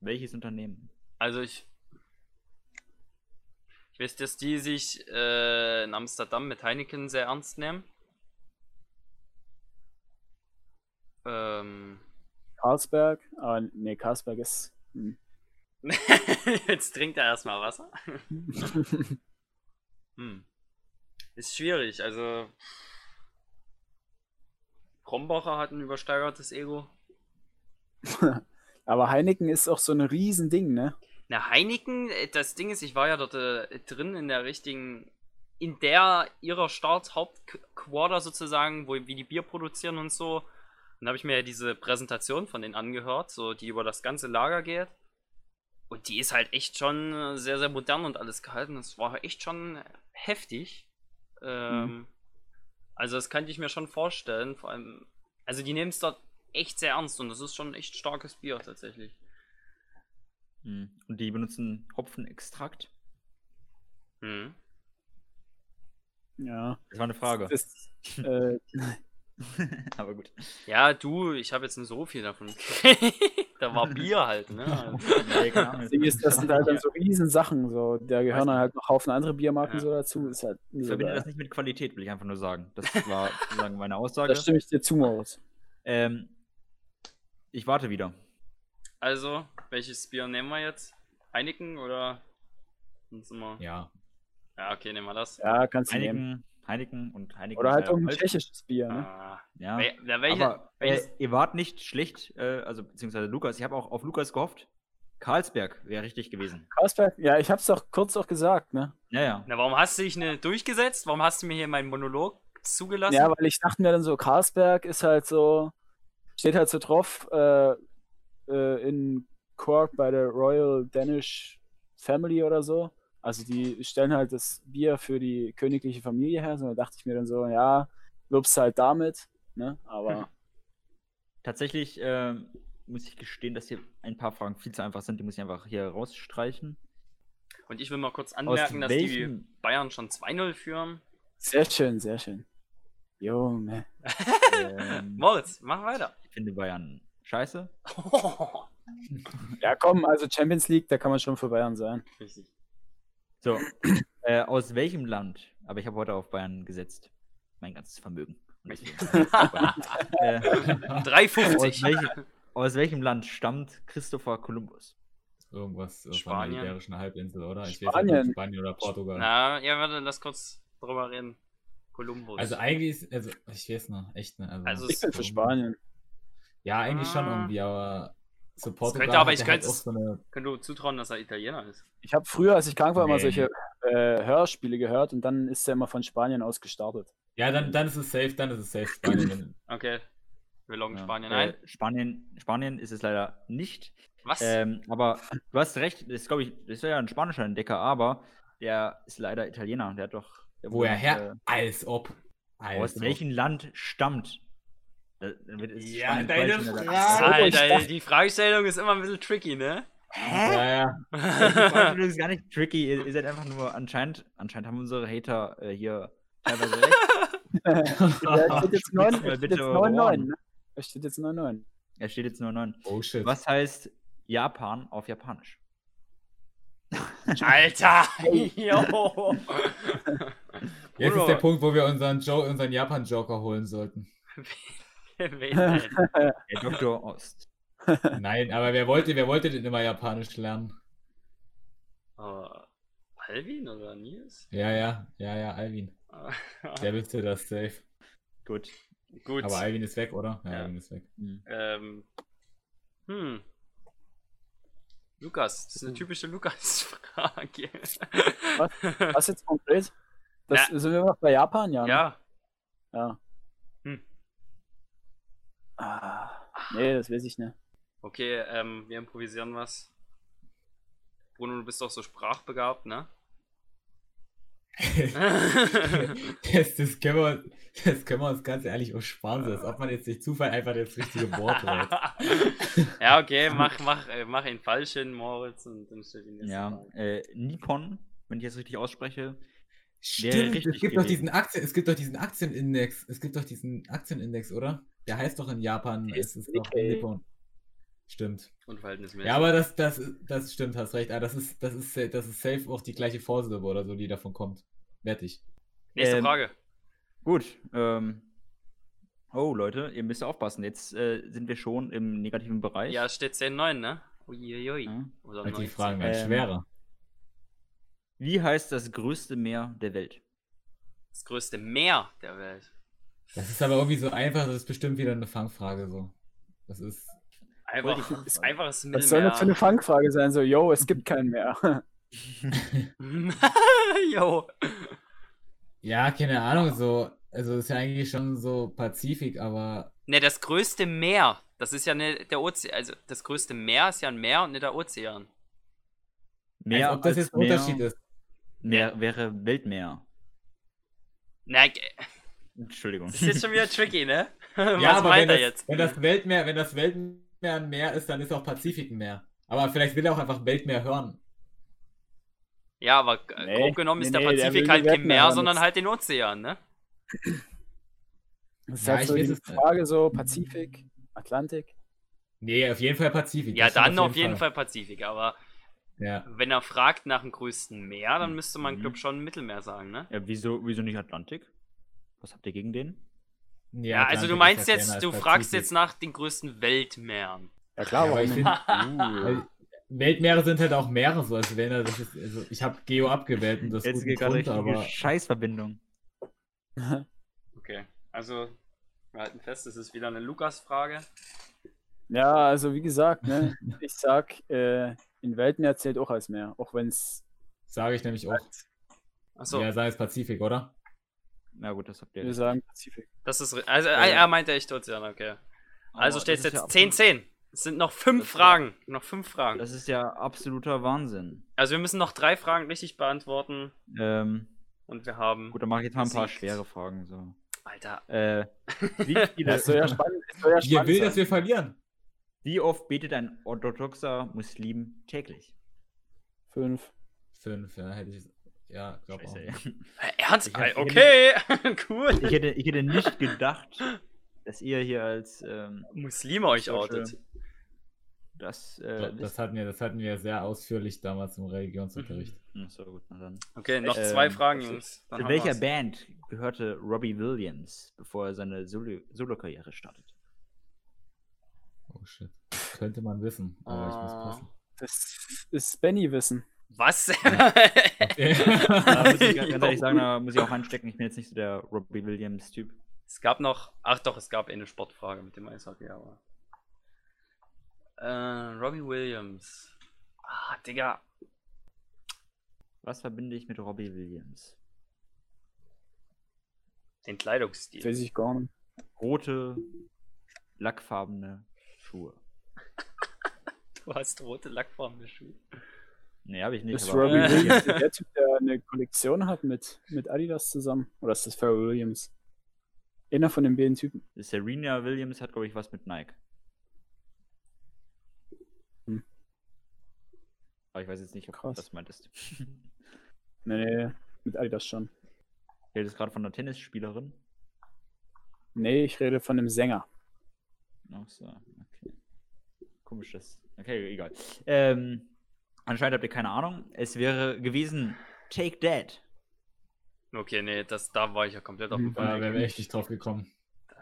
Speaker 6: Welches Unternehmen?
Speaker 3: Also ich. Ich weiß, dass die sich äh, in Amsterdam mit Heineken sehr ernst nehmen. Ähm.
Speaker 2: Carlsberg? Ah, nee, Carlsberg ist. Hm. (laughs)
Speaker 3: Jetzt trinkt er erstmal Wasser. (laughs) Hm. Ist schwierig, also. Krombacher hat ein übersteigertes Ego. (laughs)
Speaker 2: Aber Heineken ist auch so ein Riesending, ne?
Speaker 3: Na, Heineken, äh, das Ding ist, ich war ja dort äh, drin in der richtigen, in der ihrer Start-Hauptquarter sozusagen, wo wie die Bier produzieren und so. Und da habe ich mir ja diese Präsentation von denen angehört, so die über das ganze Lager geht. Und die ist halt echt schon äh, sehr, sehr modern und alles gehalten. Das war echt schon heftig. Ähm, Also das kann ich mir schon vorstellen. Vor allem, also die nehmen es dort echt sehr ernst und das ist schon echt starkes Bier tatsächlich.
Speaker 6: Hm. Und die benutzen Hopfenextrakt?
Speaker 3: Hm.
Speaker 2: Ja.
Speaker 6: Das war eine Frage.
Speaker 2: Das, äh, (laughs) (laughs)
Speaker 6: Aber gut.
Speaker 3: Ja, du, ich habe jetzt nicht so viel davon. (laughs) da war Bier halt, ne? (laughs)
Speaker 6: Nee,
Speaker 2: ist, das sind halt dann so Riesensachen. So. Da gehören halt noch Haufen andere Biermarken
Speaker 3: Ja.
Speaker 2: so dazu. Ist halt
Speaker 6: Ich verbinde das nicht mit Qualität, will ich einfach nur sagen. Das war sozusagen meine Aussage.
Speaker 2: Da stimme ich dir zu, Moritz.
Speaker 6: Ähm, ich warte wieder.
Speaker 3: Also, welches Bier nehmen wir jetzt? Heineken oder? Sonst immer.
Speaker 1: Ja.
Speaker 3: Ja, okay, nehmen wir das.
Speaker 2: Ja, kannst du nehmen.
Speaker 6: Heineken, Heineken und Heineken.
Speaker 2: Oder halt irgendein tschechisches Bier, ne?
Speaker 3: Ah,
Speaker 6: Ja.
Speaker 3: na, welche,
Speaker 6: Aber äh,
Speaker 3: welches,
Speaker 6: ihr wart nicht schlecht, äh, also beziehungsweise Lukas. Ich habe auch auf Lukas gehofft. Karlsberg wäre richtig gewesen.
Speaker 2: Carlsberg? Ja, ich hab's doch kurz auch gesagt, ne?
Speaker 6: Ja, ja.
Speaker 3: na, warum hast du dich ne durchgesetzt? Warum hast du mir hier meinen Monolog zugelassen?
Speaker 2: Ja, weil ich dachte mir dann so, Carlsberg ist halt so, steht halt so drauf, äh, äh, in Cork bei der Royal Danish Family oder so. Also die stellen halt das Bier für die königliche Familie her. So, da dachte ich mir dann so, ja, wirbst halt damit, ne? Aber
Speaker 6: Tatsächlich ähm, muss ich gestehen, dass hier ein paar Fragen viel zu einfach sind. Die muss ich einfach hier rausstreichen.
Speaker 3: Und ich will mal kurz anmerken, dass die Bayern schon 2-0 führen.
Speaker 2: sehr schön, sehr schön. Junge.
Speaker 6: Ähm, (laughs)
Speaker 3: Moritz, mach weiter.
Speaker 6: ich finde Bayern scheiße. (laughs)
Speaker 2: Ja, komm, also Champions League, da kann man schon für Bayern sein.
Speaker 3: Richtig.
Speaker 6: So, äh, aus welchem Land? Aber ich habe heute auf Bayern gesetzt. Mein ganzes Vermögen. (laughs) Äh, aus,
Speaker 3: 3,50.
Speaker 6: welchem, aus welchem Land stammt Christopher Columbus?
Speaker 1: Irgendwas äh, von
Speaker 3: Spanien.
Speaker 1: der Iberischen Halbinsel, oder? Ich
Speaker 2: Spanien.
Speaker 1: weiß nicht, Spanien oder Portugal.
Speaker 3: Na, ja, warte, lass kurz drüber reden. Kolumbus.
Speaker 1: Also eigentlich ist, also ich weiß noch, echt ne. Also,
Speaker 3: Also
Speaker 2: Ich bin für Spanien.
Speaker 1: Ja, eigentlich schon
Speaker 3: Ah.
Speaker 1: irgendwie, aber so Portugal
Speaker 3: könnte aber- ich
Speaker 1: halt
Speaker 3: könnte es-
Speaker 1: so eine,
Speaker 3: Können du zutrauen, dass er Italiener ist?
Speaker 2: Ich habe früher, als ich krank war, immer
Speaker 1: Nee.
Speaker 2: solche äh, Hörspiele gehört und dann ist er immer von Spanien aus gestartet.
Speaker 1: Ja, dann, dann ist es safe, dann ist es safe Spanien. (laughs)
Speaker 3: Okay. Wir loggen
Speaker 6: Ja,
Speaker 3: Spanien
Speaker 6: äh,
Speaker 3: ein.
Speaker 6: Spanien, Spanien ist es leider nicht.
Speaker 3: Was?
Speaker 6: Ähm, aber du hast recht, das ist, glaube ich, das ist ja ein spanischer Entdecker, aber der ist leider Italiener. Der hat doch. Der
Speaker 1: Woher her?
Speaker 6: Äh,
Speaker 1: Als ob. Als
Speaker 6: aus
Speaker 1: ob.
Speaker 6: welchem Land stammt? Da- dann wird- ist
Speaker 1: Ja, deine
Speaker 6: er
Speaker 1: Frage.
Speaker 3: Alter, die Fragestellung ist immer ein bisschen tricky, ne?
Speaker 1: Ja, ja.
Speaker 6: Die Fragestellung ist gar nicht tricky. Ihr, ihr seid einfach nur anscheinend, anscheinend haben unsere Hater äh, hier teilweise recht. (laughs)
Speaker 2: Ja, steht jetzt 9,
Speaker 6: Spitz mal
Speaker 2: steht
Speaker 6: bitte
Speaker 2: jetzt
Speaker 6: eure
Speaker 2: 9, 9
Speaker 6: Ohren.
Speaker 2: ne? Es steht jetzt 9, 9.
Speaker 6: Er steht jetzt nur 9.
Speaker 1: Oh shit.
Speaker 6: Was heißt Japan auf Japanisch?
Speaker 3: Alter! (laughs) (laughs)
Speaker 1: Jetzt ist der Punkt, wo wir unseren, jo unseren Japan-Joker holen sollten. (laughs)
Speaker 6: Der Dr. Ost. (laughs)
Speaker 1: Nein, aber wer wollte, wer wollte denn immer Japanisch lernen?
Speaker 3: Oh, Alvin oder Nils?
Speaker 1: Ja, ja, ja, ja, Alvin. (laughs) Der wüsste das safe.
Speaker 6: Gut.
Speaker 3: Gut.
Speaker 1: Aber Alvin ist weg, oder? Ja,
Speaker 3: Ja.
Speaker 1: Alvin ist weg.
Speaker 6: Hm.
Speaker 3: Ähm. Hm. Lukas, das ist eine typische Lukas-Frage.
Speaker 2: Was jetzt konkret? Das, Sind wir noch bei Japan? Ja. ne?
Speaker 3: ja,
Speaker 2: ja. Ah, nee, das weiß ich nicht.
Speaker 3: okay, ähm, wir improvisieren was. Bruno, du bist doch so sprachbegabt, ne? (laughs)
Speaker 1: das, das, können wir, das können wir uns ganz ehrlich auch sparen, so als ob man jetzt durch Zufall einfach das richtige Wort wählt. (laughs)
Speaker 3: ja, okay, mach, mach, äh, mach ihn falsch hin, Moritz, und dann stell ihn jetzt
Speaker 6: Ja, äh, Nippon, wenn ich das richtig ausspreche.
Speaker 1: Stimmt,
Speaker 6: richtig
Speaker 1: es gibt doch diesen Aktien, es gibt doch diesen Aktienindex, es gibt doch diesen Aktienindex, oder? Der heißt doch in Japan, es
Speaker 2: ist
Speaker 1: doch. Nippon. Stimmt.
Speaker 3: Unverhältnismäßig.
Speaker 1: Ja, aber das, das, das stimmt, hast recht. Ah, das ist, das ist, das ist safe auch die gleiche Vorsilbe oder so, die davon kommt. Wette ich.
Speaker 3: Nächste
Speaker 6: Ähm,
Speaker 3: Frage.
Speaker 6: Gut. Ähm, oh, Leute, ihr müsst aufpassen. Jetzt äh, sind wir schon im negativen Bereich.
Speaker 3: Ja, es steht 10-9, ne? Uiuiui.
Speaker 6: Ja.
Speaker 3: Oder
Speaker 1: Weil die
Speaker 3: 19.
Speaker 1: Fragen werden
Speaker 6: Ähm,
Speaker 1: schwerer.
Speaker 6: Wie heißt das größte Meer der Welt?
Speaker 3: Das größte Meer der Welt.
Speaker 1: Das ist aber irgendwie so einfach, das ist bestimmt wieder eine Fangfrage so. Das ist.
Speaker 3: Einfach,
Speaker 6: die
Speaker 3: ist einfaches
Speaker 2: Was soll das für eine
Speaker 3: Mittelmeer.
Speaker 2: Fangfrage sein? So, yo, es gibt keinen mehr. (laughs)
Speaker 3: Jo.
Speaker 1: Ja, keine Ahnung, so. Also ist ja eigentlich schon so Pazifik, aber.
Speaker 3: Ne, das größte Meer. Das ist ja ne, der Ozean. Also, das größte Meer ist ja ein Meer und nicht der Ozean.
Speaker 6: Meer
Speaker 1: als ob das jetzt ein
Speaker 6: Meer,
Speaker 1: Unterschied ist.
Speaker 6: Meer wäre Weltmeer.
Speaker 3: Na, ge-
Speaker 6: Entschuldigung.
Speaker 3: das ist jetzt schon wieder tricky, ne? (laughs) (laughs) Was
Speaker 1: Ja, aber wenn
Speaker 3: meint er
Speaker 1: das,
Speaker 3: jetzt?
Speaker 1: wenn das Weltmeer, wenn das Weltmeer ein Meer ist, dann ist auch Pazifik ein Meer. Aber vielleicht will er auch einfach Weltmeer hören.
Speaker 3: Ja, aber
Speaker 2: Nee,
Speaker 3: grob genommen ist
Speaker 2: nee,
Speaker 3: der
Speaker 2: nee, der
Speaker 3: Pazifik
Speaker 2: will
Speaker 3: halt kein
Speaker 2: Weltmeer
Speaker 3: Meer, sondern halt den Ozean, ne?
Speaker 2: Das ist
Speaker 1: Ja,
Speaker 2: halt
Speaker 1: ich
Speaker 2: so
Speaker 1: weiß
Speaker 2: die
Speaker 1: es nicht.
Speaker 2: Frage so, Pazifik, Atlantik.
Speaker 1: Nee, auf jeden Fall Pazifik.
Speaker 3: Ja, dann auf jeden Fall Pazifik, aber
Speaker 1: Ja.
Speaker 3: wenn er fragt nach dem größten Meer, dann müsste man,
Speaker 6: Mhm.
Speaker 3: glaub schon Mittelmeer sagen, ne?
Speaker 6: Ja, wieso, wieso nicht Atlantik? Was habt ihr gegen den?
Speaker 3: Ja, also
Speaker 1: Atlantik
Speaker 3: du
Speaker 1: ist
Speaker 3: meinst
Speaker 1: ja
Speaker 3: jetzt, du fragst jetzt nach den größten Weltmeeren.
Speaker 2: Ja klar,
Speaker 1: Ja, aber
Speaker 2: warum
Speaker 1: ich finde,
Speaker 6: Uh.
Speaker 1: Weltmeere sind halt auch Meere, so als wenn er das ist, also ich habe Geo abgewählt und das
Speaker 6: Jetzt
Speaker 1: guten
Speaker 6: geht gerade
Speaker 1: Grund,
Speaker 6: richtige
Speaker 1: aber
Speaker 6: Scheißverbindung. (laughs)
Speaker 3: Okay, also wir halten fest, es ist wieder eine Lukas-Frage.
Speaker 2: Ja, also wie gesagt, ne, (laughs) ich sag, äh, in Weltmeer zählt auch als Meer, auch wenn es
Speaker 1: sage ich nämlich auch.
Speaker 3: Achso,
Speaker 1: Ja, sei es Pazifik, oder?
Speaker 6: Na gut, das habt ihr.
Speaker 2: wir sagen Pazifik.
Speaker 3: das ist. Also,
Speaker 6: Ja.
Speaker 3: er er meinte echt Ozean, okay. Also steht es jetzt
Speaker 6: ja
Speaker 3: 10-10. Es sind noch fünf
Speaker 6: Das ist ja-
Speaker 3: Fragen. Noch fünf Fragen.
Speaker 6: Das ist ja absoluter Wahnsinn.
Speaker 3: Also wir müssen noch drei Fragen richtig beantworten
Speaker 6: Ähm,
Speaker 3: und wir haben.
Speaker 6: gut, dann mache ich jetzt mal ein paar schwere Fragen. So.
Speaker 3: Alter,
Speaker 6: Äh, (laughs) wie, viele,
Speaker 2: Das soll ja spannend, das soll ja
Speaker 1: Ihr
Speaker 2: spannend
Speaker 1: will,
Speaker 2: sein.
Speaker 1: dass wir verlieren.
Speaker 6: wie oft betet ein orthodoxer Muslim täglich?
Speaker 2: Fünf.
Speaker 1: Fünf, ja, hätte ich. Ja, glaube auch. (laughs)
Speaker 3: Äh, ernst?
Speaker 6: Ich
Speaker 3: okay, (laughs) cool.
Speaker 6: Ich hätte, ich hätte nicht gedacht, (laughs) dass ihr hier als ähm,
Speaker 3: Muslime euch outet.
Speaker 6: das. Äh,
Speaker 1: Das hatten, wir, das hatten wir sehr ausführlich damals im Religionsunterricht.
Speaker 6: Hm, so gut, na dann.
Speaker 3: Okay, noch
Speaker 6: Ähm,
Speaker 3: zwei Fragen, Jungs. Dann
Speaker 6: welcher. Band gehörte Robbie Williams, bevor er seine Solo- Solo-Karriere startet?
Speaker 1: Oh shit. Könnte man wissen, aber ich muss
Speaker 3: Ah.
Speaker 1: passen.
Speaker 2: Das ist Benny-Wissen.
Speaker 3: Was? (laughs) (laughs)
Speaker 6: Da muss ich ganz ehrlich sagen, da muss ich auch einstecken. Ich bin jetzt nicht so der Robbie Williams-Typ.
Speaker 3: Es gab noch. Ach doch, es gab eh eine Sportfrage mit dem Eishockey, aber. Äh, Robbie Williams. Ah, Digga.
Speaker 6: Was verbinde ich mit Robbie Williams?
Speaker 3: Den Kleidungsstil.
Speaker 2: Weiß ich gar nicht.
Speaker 6: Rote, lackfarbene Schuhe. (laughs)
Speaker 3: Du hast rote lackfarbene Schuhe.
Speaker 6: Nee, habe ich nicht.
Speaker 2: Ist Robbie (laughs) Williams der Typ, der eine Kollektion hat mit, mit Adidas zusammen? Oder ist das Pharrell Williams? Einer von den beiden Typen.
Speaker 6: Serena Williams hat, glaube ich, was mit Nike.
Speaker 2: Hm.
Speaker 6: Aber ich weiß jetzt nicht, ob
Speaker 2: Krass.
Speaker 6: du das meintest. (laughs)
Speaker 2: Nee, nee, mit Adidas schon.
Speaker 6: Ich rede gerade von einer Tennisspielerin.
Speaker 2: Nee, ich rede von einem Sänger.
Speaker 6: Ach so, okay. Komisch das. Okay, egal. Ähm, anscheinend habt ihr keine Ahnung. Es wäre gewesen Take That.
Speaker 3: Okay, nee, das, da war ich ja komplett auf dem.
Speaker 1: Da
Speaker 3: Fall.
Speaker 1: wären wir echt nicht drauf gekommen.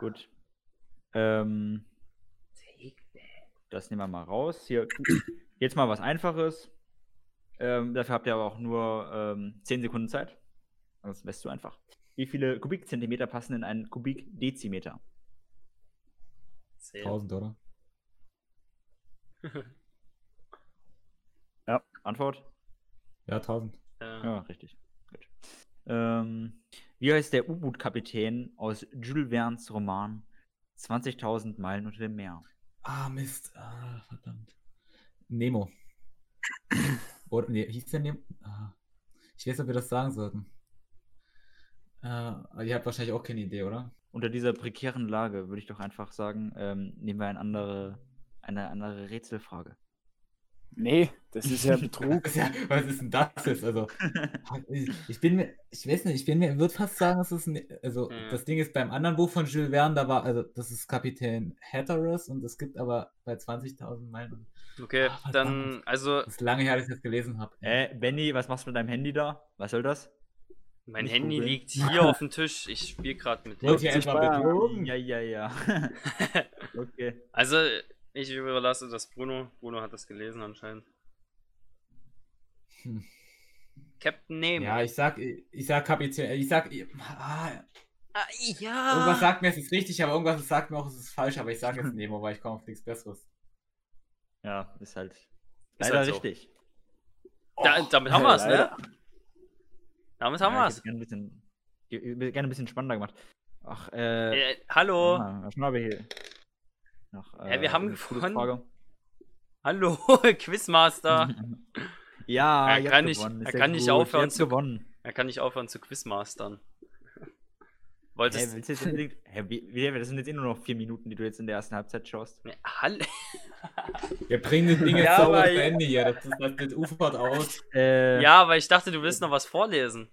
Speaker 6: Gut. Ähm, das nehmen wir mal raus. Hier, jetzt mal was Einfaches. Ähm, dafür habt ihr aber auch nur ähm, 10 Sekunden Zeit. Sonst wärst du einfach. Wie viele Kubikzentimeter passen in einen Kubikdezimeter?
Speaker 1: 1000, oder? (laughs)
Speaker 6: Antwort?
Speaker 1: Ja, 1000.
Speaker 3: Ja.
Speaker 6: Ja, richtig. Gut. Ähm, wie heißt der U-Boot-Kapitän aus Jules Verne's Roman 20.000 Meilen unter dem Meer?
Speaker 1: Ah, Mist. Ah, verdammt. Nemo. (laughs) Oder, nee, hieß der Nemo? Ah. Ich weiß, ob wir das sagen sollten. Äh, ihr habt wahrscheinlich auch keine Idee, oder?
Speaker 6: Unter dieser prekären Lage würde ich doch einfach sagen, ähm, nehmen wir eine andere, eine andere Rätselfrage.
Speaker 2: Nee, das ist ja (laughs) Betrug.
Speaker 1: Das ist ja, was ist denn das jetzt? Also, ich, ich bin mir, ich weiß nicht, ich bin mir, würde fast sagen, es ist ein, also
Speaker 3: Ja.
Speaker 1: das Ding ist beim anderen Buch von Jules Verne, da war, also das ist Kapitän Hatteras und es gibt aber bei 20.000 Meilen,
Speaker 3: Okay,
Speaker 1: verdammt.
Speaker 3: dann, also,
Speaker 1: das ist lange her, dass ich das gelesen habe.
Speaker 6: Äh, Benny, was machst du mit deinem Handy da? Was soll das?
Speaker 3: mein
Speaker 1: Nicht
Speaker 3: Handy
Speaker 1: googeln.
Speaker 3: liegt hier auf dem Tisch. Ich spiele gerade mit dem.
Speaker 6: Ja, ja, ja. (laughs) okay.
Speaker 3: Also, ich überlasse das Bruno. Bruno hat das gelesen anscheinend.
Speaker 1: Hm.
Speaker 3: Captain Nemo.
Speaker 1: Ja, ich sag, ich sag Kapitän, ich sag, ah,
Speaker 3: ah, ja.
Speaker 1: irgendwas sagt mir, es ist richtig, aber irgendwas sagt mir auch, es ist falsch, aber ich sag jetzt Nemo, weil ich komme auf nichts Besseres.
Speaker 6: Ja, ist halt
Speaker 3: Ist
Speaker 6: leider
Speaker 3: halt so.
Speaker 6: richtig.
Speaker 3: Da, damit haben wir es, ne? Damit haben
Speaker 6: ja,
Speaker 3: wir
Speaker 6: ich
Speaker 3: es.
Speaker 6: hätte gerne ein bisschen, ge- gerne ein bisschen spannender gemacht. Ach, äh.
Speaker 3: Äh, hallo.
Speaker 6: ah, was haben wir hier? Noch,
Speaker 3: Hä, wir haben
Speaker 6: gute
Speaker 3: gewonnen.
Speaker 6: Frage.
Speaker 3: Hallo, (laughs) Quizmaster. (laughs)
Speaker 6: ja,
Speaker 3: Er kann nicht- er kann nicht aufhören zu-
Speaker 6: gewonnen.
Speaker 3: Er kann nicht aufhören zu Quizmastern. (laughs) Wolltest
Speaker 6: willst du jetzt unbedingt. Hä, wie, das sind jetzt eh nur noch vier Minuten, die du jetzt in der ersten Halbzeit schaust.
Speaker 3: Hallo.
Speaker 1: Wir bringen das Ding jetzt
Speaker 3: Ja,
Speaker 1: sauber
Speaker 3: aber-
Speaker 1: zu Ende hier, das, ist, das, das ufert aus.
Speaker 6: Äh,
Speaker 3: Ja, aber ich dachte, du willst noch was vorlesen.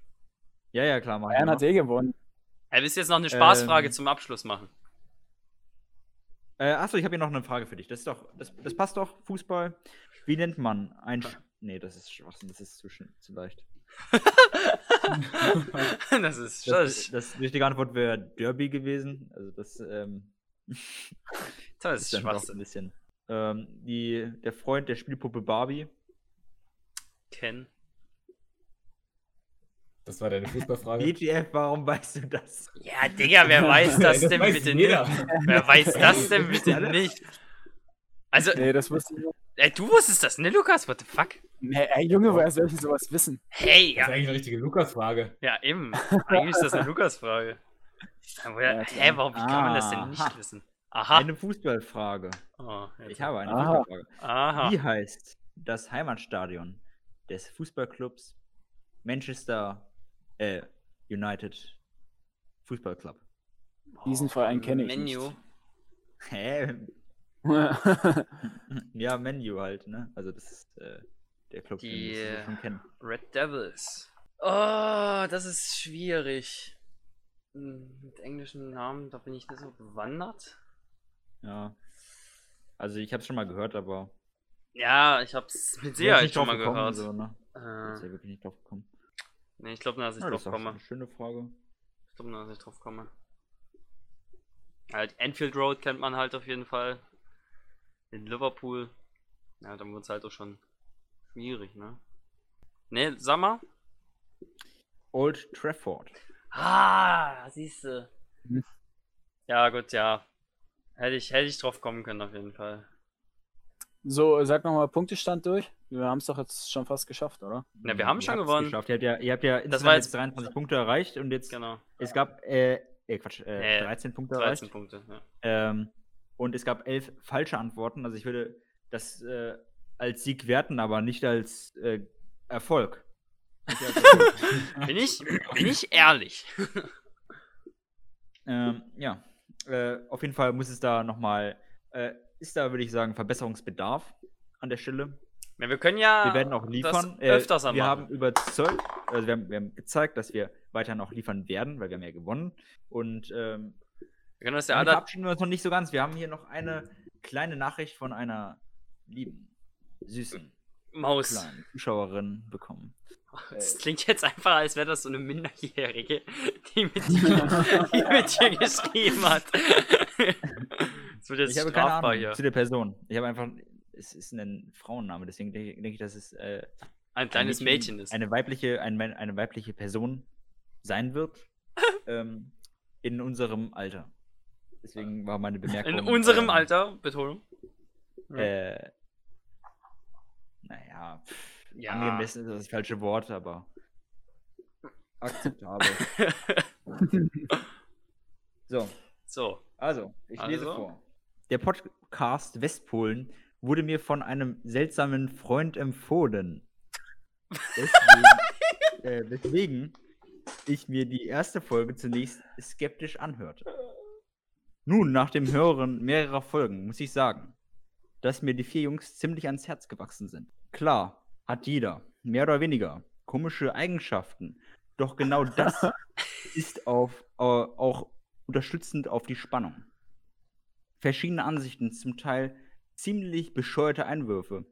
Speaker 6: ja, ja, klar,
Speaker 2: Bayern
Speaker 6: noch.
Speaker 2: hat eh gewonnen.
Speaker 3: Er willst jetzt noch eine Spaßfrage
Speaker 6: Ähm.
Speaker 3: zum Abschluss machen.
Speaker 6: Äh, achso, ich habe hier noch eine Frage für dich. Das ist doch, das, das passt doch, Fußball. Wie nennt man ein. Sch nee, das ist Schwachsinn, das ist zu, zu leicht. (laughs)
Speaker 3: das ist
Speaker 6: Das,
Speaker 3: das,
Speaker 6: richtige Antwort wäre Derby gewesen. Also das ähm, (laughs)
Speaker 3: das (laughs)
Speaker 6: ist
Speaker 3: ist
Speaker 6: doch ein
Speaker 3: Schwachsinn.
Speaker 6: bisschen. Ähm, die, der Freund der Spielpuppe Barbie.
Speaker 3: Ken.
Speaker 1: Das war deine Fußballfrage.
Speaker 6: BTF, warum weißt du das?
Speaker 3: Ja, Digga, wer weiß (laughs) das,
Speaker 1: Das
Speaker 3: denn
Speaker 1: weiß
Speaker 3: bitte
Speaker 1: jeder.
Speaker 3: nicht? Wer weiß das (laughs) denn bitte nicht? Also,
Speaker 2: Nee, das wusste ich nicht.
Speaker 3: ey, du wusstest das, ne, Lukas? What the fuck?
Speaker 2: Nee, ey, Junge, woher soll ich sowas wissen?
Speaker 3: Hey,
Speaker 1: Das ist
Speaker 3: ja,
Speaker 1: eigentlich eine richtige Lukas-Frage.
Speaker 3: ja, eben. (laughs) Eigentlich ist das eine Lukas-Frage. Ja,
Speaker 2: Ja.
Speaker 3: Hä, warum, wie kann man das denn nicht wissen? Aha.
Speaker 6: Eine Fußballfrage.
Speaker 3: Oh,
Speaker 6: Ich habe eine
Speaker 2: Aha.
Speaker 6: Fußballfrage.
Speaker 3: Aha.
Speaker 6: Wie heißt das Heimatstadion des Fußballclubs Manchester äh, United Fußball Club?
Speaker 2: Diesen Verein kenne ich
Speaker 3: Menu. (laughs)
Speaker 6: Hä? (laughs) ja, Menu halt, ne? Also das ist äh, der Club, den
Speaker 3: Die,
Speaker 6: du
Speaker 3: äh,
Speaker 6: schon kennen.
Speaker 3: Red Devils. Oh, das ist schwierig. Hm, Mit englischen Namen, da bin ich nicht so bewandert.
Speaker 6: Ja. Also ich habe es schon mal gehört, aber
Speaker 3: Ja, ich hab's mit
Speaker 6: bin jetzt
Speaker 3: Sicherheit schon mal
Speaker 6: gekommen,
Speaker 3: gehört.
Speaker 6: So, ne? Bin jetzt
Speaker 3: Äh,
Speaker 6: ja wirklich nicht drauf gekommen.
Speaker 3: Nee, ich glaube nur, dass ich
Speaker 6: Ja, das
Speaker 3: drauf komme.
Speaker 6: eine schöne Frage.
Speaker 3: Ich glaube nur, dass ich drauf komme. Halt, Enfield Road kennt man halt auf jeden Fall. In Liverpool. Ja, dann wird's halt auch schon schwierig, ne? Ne, sag mal.
Speaker 6: Old Trafford.
Speaker 3: Ah, siehste.
Speaker 2: Hm.
Speaker 3: Ja, gut, ja. Hätte ich, hätte ich drauf kommen können, auf jeden Fall.
Speaker 2: so, sag nochmal Punktestand durch. Wir haben es doch jetzt schon fast geschafft, oder?
Speaker 3: Ja, wir haben
Speaker 6: Ihr
Speaker 3: schon gewonnen.
Speaker 6: Geschafft. Ihr habt ja, ihr habt ja
Speaker 3: Das
Speaker 6: insgesamt
Speaker 3: war
Speaker 6: jetzt
Speaker 3: jetzt-
Speaker 6: 23 Punkte erreicht und jetzt
Speaker 3: Genau.
Speaker 6: es gab äh, äh Quatsch, äh,
Speaker 3: Äh,
Speaker 6: 13 Punkte
Speaker 3: 13
Speaker 6: erreicht.
Speaker 3: Punkte, ja.
Speaker 6: Ähm, und es gab elf falsche Antworten. Also ich würde das äh, als Sieg werten, aber nicht als äh, Erfolg. Nicht als Erfolg.
Speaker 3: Bin ich, bin ich ehrlich? (laughs)
Speaker 6: ähm, ja, äh, auf jeden Fall muss es da nochmal, äh, ist da, würde ich sagen, Verbesserungsbedarf an der Stelle.
Speaker 3: Ja, wir können ja
Speaker 6: Wir werden auch liefern. Äh,
Speaker 3: öfters
Speaker 6: wir
Speaker 3: machen.
Speaker 6: haben überzeugt, also wir haben, wir haben gezeigt, dass wir weiterhin auch liefern werden, weil wir haben ja gewonnen. Und ähm,
Speaker 3: wir können das ja alle.
Speaker 6: verabschieden wir uns noch nicht so ganz. Wir haben hier noch eine kleine Nachricht von einer lieben, süßen,
Speaker 3: Maus.
Speaker 6: kleinen Zuschauerin bekommen. (laughs)
Speaker 3: Das klingt jetzt einfach, als wäre das so eine Minderjährige, die mit dir, (laughs) die mit dir geschrieben hat. (laughs) Das wird jetzt
Speaker 6: ich habe keine
Speaker 3: strafbar
Speaker 6: Ahnung
Speaker 3: hier.
Speaker 6: zu der Person. Ich habe einfach, es ist ein Frauenname, deswegen denke denke ich, dass es äh,
Speaker 3: Ein kleines
Speaker 6: ein
Speaker 3: Mädchen ist.
Speaker 6: Eine weibliche, ein, eine weibliche Person sein wird. (laughs) ähm, in unserem Alter. Deswegen war meine Bemerkung.
Speaker 3: In unserem
Speaker 6: ähm,
Speaker 3: Alter, Betonung.
Speaker 6: Äh, naja,
Speaker 3: Ja.
Speaker 6: angemessen ist das falsche Wort, aber (laughs) akzeptabel. (laughs) so,
Speaker 3: so.
Speaker 6: also, ich lese
Speaker 3: Also?
Speaker 6: vor. Der Podcast Westpolen wurde mir von einem seltsamen Freund empfohlen. (laughs) Deswegen, äh, weswegen ich mir die erste Folge zunächst skeptisch anhörte. Nun, nach dem Hören mehrerer Folgen, muss ich sagen, dass mir die vier Jungs ziemlich ans Herz gewachsen sind. Klar, hat jeder, mehr oder weniger, komische Eigenschaften. Doch genau das (laughs) ist auf, äh, auch unterstützend auf die Spannung. Verschiedene Ansichten, zum Teil ziemlich bescheuerte Einwürfe,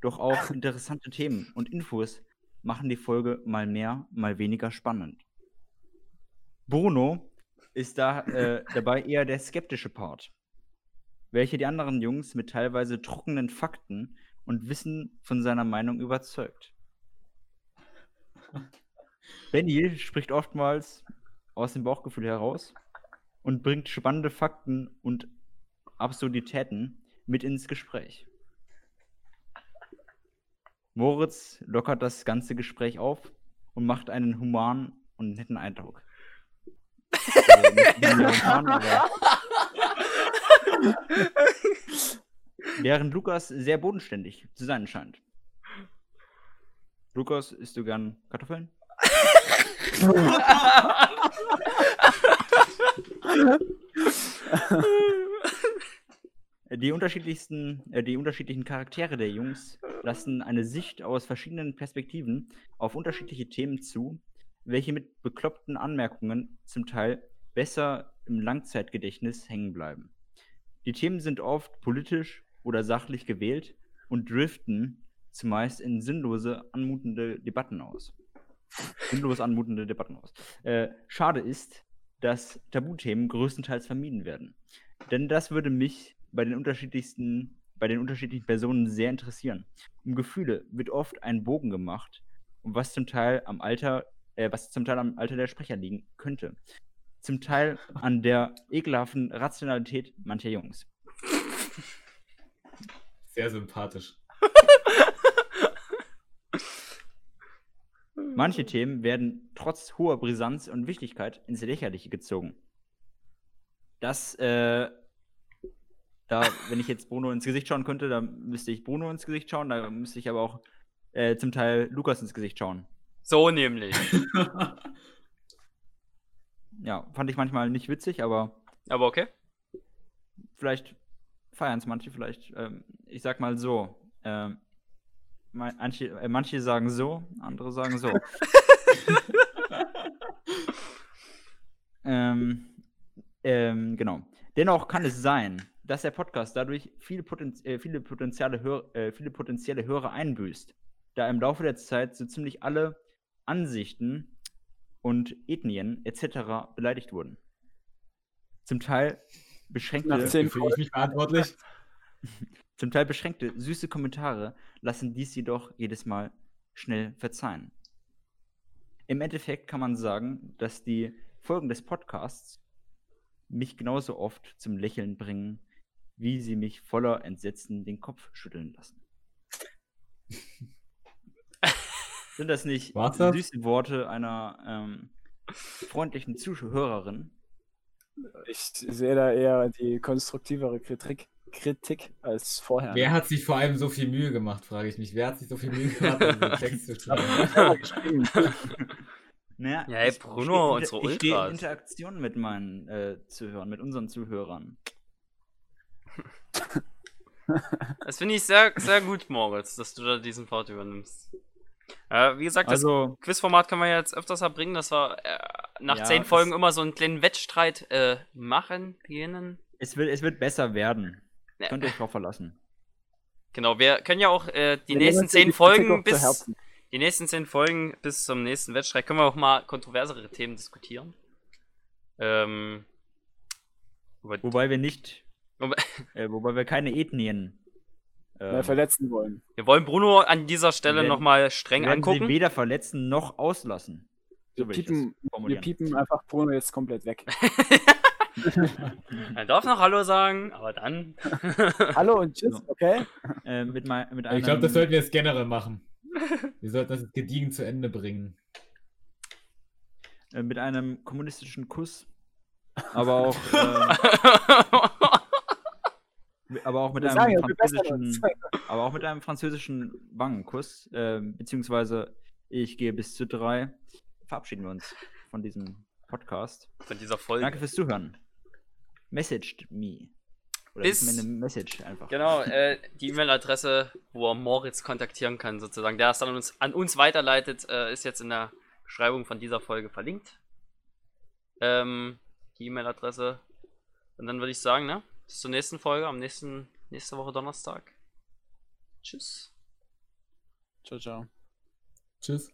Speaker 6: doch auch (laughs) interessante Themen und Infos machen die Folge mal mehr, mal weniger spannend. Bruno ist da äh, (laughs) dabei eher der skeptische Part, welcher die anderen Jungs mit teilweise trockenen Fakten und Wissen von seiner Meinung überzeugt. (laughs) Benny spricht oftmals aus dem Bauchgefühl heraus und bringt spannende Fakten und Absurditäten mit ins Gespräch. Moritz lockert das ganze Gespräch auf und macht einen humanen und netten Eindruck. Also Während Lukas sehr bodenständig zu sein scheint. Lukas, isst du gern Kartoffeln? (laughs) Die unterschiedlichsten, äh, die unterschiedlichen Charaktere der Jungs lassen eine Sicht aus verschiedenen Perspektiven auf unterschiedliche Themen zu, welche mit bekloppten Anmerkungen zum Teil besser im Langzeitgedächtnis hängen bleiben. Die Themen sind oft politisch oder sachlich gewählt und driften zumeist in sinnlose, anmutende Debatten aus. Sinnlos anmutende Debatten aus. Äh, schade ist, dass Tabuthemen größtenteils vermieden werden. Denn das würde mich bei den unterschiedlichsten, bei den unterschiedlichen Personen sehr interessieren. Um Gefühle wird oft ein Bogen gemacht, was zum Teil am Alter, äh, was zum Teil am Alter der Sprecher liegen könnte. Zum Teil an der ekelhaften Rationalität mancher Jungs.
Speaker 1: Sehr sympathisch.
Speaker 6: Manche Themen werden trotz hoher Brisanz und Wichtigkeit ins Lächerliche gezogen. Das, äh, da, wenn ich jetzt Bruno ins Gesicht schauen könnte, dann müsste ich Bruno ins Gesicht schauen, da müsste ich aber auch äh, zum Teil Lukas ins Gesicht schauen.
Speaker 3: So nämlich. (laughs)
Speaker 6: Ja, fand ich manchmal nicht witzig, aber
Speaker 3: Aber okay.
Speaker 6: vielleicht feiern es manche, vielleicht, ähm, ich sag mal so, ähm, manche, äh, manche sagen so, andere sagen so. (laughs) (laughs) ähm, ähm, genau. Dennoch kann es sein, dass der Podcast dadurch viele, Potenz äh, viele, potenzielle Hör äh, viele potenzielle Hörer einbüßt, da im Laufe der Zeit so ziemlich alle Ansichten und Ethnien etc. beleidigt wurden. Zum Teil beschränkte
Speaker 2: Nach
Speaker 1: ich mich verantwortlich? (laughs)
Speaker 6: zum Teil beschränkte, süße Kommentare lassen dies jedoch jedes Mal schnell verzeihen. Im Endeffekt kann man sagen, dass die Folgen des Podcasts mich genauso oft zum Lächeln bringen, wie sie mich voller Entsetzen den Kopf schütteln lassen. (laughs) Sind das nicht
Speaker 1: War's das?
Speaker 6: süße Worte einer ähm, freundlichen Zuhörerin?
Speaker 2: Ich sehe da eher die konstruktivere Kritik, Kritik als vorher.
Speaker 1: Wer hat sich vor allem so viel Mühe gemacht, frage ich mich. Wer hat sich so viel Mühe gemacht, um den Text zu (laughs) schreiben?
Speaker 6: Naja,
Speaker 3: Ja, ey,
Speaker 6: ich-
Speaker 3: Bruno,
Speaker 6: ich, stehe
Speaker 3: unsere
Speaker 6: ich stehe in
Speaker 3: Ultras.
Speaker 6: Interaktion mit meinen äh, Zuhörern, mit unseren Zuhörern.
Speaker 3: Das finde ich sehr, sehr gut, Moritz, dass du da diesen Part übernimmst. Äh, wie gesagt, das
Speaker 6: Also,
Speaker 3: Quizformat können wir jetzt öfters erbringen, dass wir äh, nach
Speaker 6: Ja,
Speaker 3: zehn Folgen immer so einen kleinen Wettstreit äh, machen, beginnen.
Speaker 6: es wird, es wird besser werden.
Speaker 3: Ja.
Speaker 6: Könnt ihr euch drauf verlassen.
Speaker 3: Genau, wir können ja auch äh, die
Speaker 2: Wir
Speaker 3: nächsten zehn Folgen bis die nächsten zehn Folgen bis zum nächsten Wettstreit können wir auch mal kontroversere Themen diskutieren. Ähm, wobei-
Speaker 6: wir nicht, äh, wobei wir keine Ethnien.
Speaker 2: mehr
Speaker 6: ähm,
Speaker 2: verletzen wollen.
Speaker 3: wir wollen Bruno an dieser Stelle nochmal streng
Speaker 6: wir werden sie
Speaker 3: angucken.
Speaker 6: weder verletzen noch auslassen.
Speaker 2: Wir
Speaker 6: So ich
Speaker 2: piepen, wir piepen einfach Bruno jetzt komplett weg. (laughs) (laughs)
Speaker 3: Er darf noch Hallo sagen, aber dann. (laughs)
Speaker 2: Hallo und tschüss, okay?
Speaker 6: Äh, mit, mei- mit einem,
Speaker 1: Ich glaube, das sollten wir jetzt generell machen. Wir sollten das jetzt gediegen zu Ende bringen.
Speaker 6: äh, mit einem kommunistischen Kuss. Aber auch, äh, aber auch mit einem
Speaker 2: sagen
Speaker 6: französischen, aber auch mit einem französischen Wangenkuss, äh, beziehungsweise ich gehe bis zu drei, verabschieden wir uns von diesem Podcast.
Speaker 3: Von dieser Folge.
Speaker 6: Danke fürs Zuhören. Messaged me. Oder
Speaker 3: Bis-
Speaker 6: eine Message einfach.
Speaker 3: Genau, (laughs) äh, die E-Mail-Adresse, wo er Moritz kontaktieren kann, sozusagen, der es dann an uns, an uns weiterleitet, äh, ist jetzt in der Beschreibung von dieser Folge verlinkt. Ähm, die E-Mail-Adresse. Und dann würde ich sagen, ne? Bis zur nächsten Folge, am nächsten, nächste Woche Donnerstag. Tschüss.
Speaker 2: Ciao, ciao.
Speaker 1: Tschüss.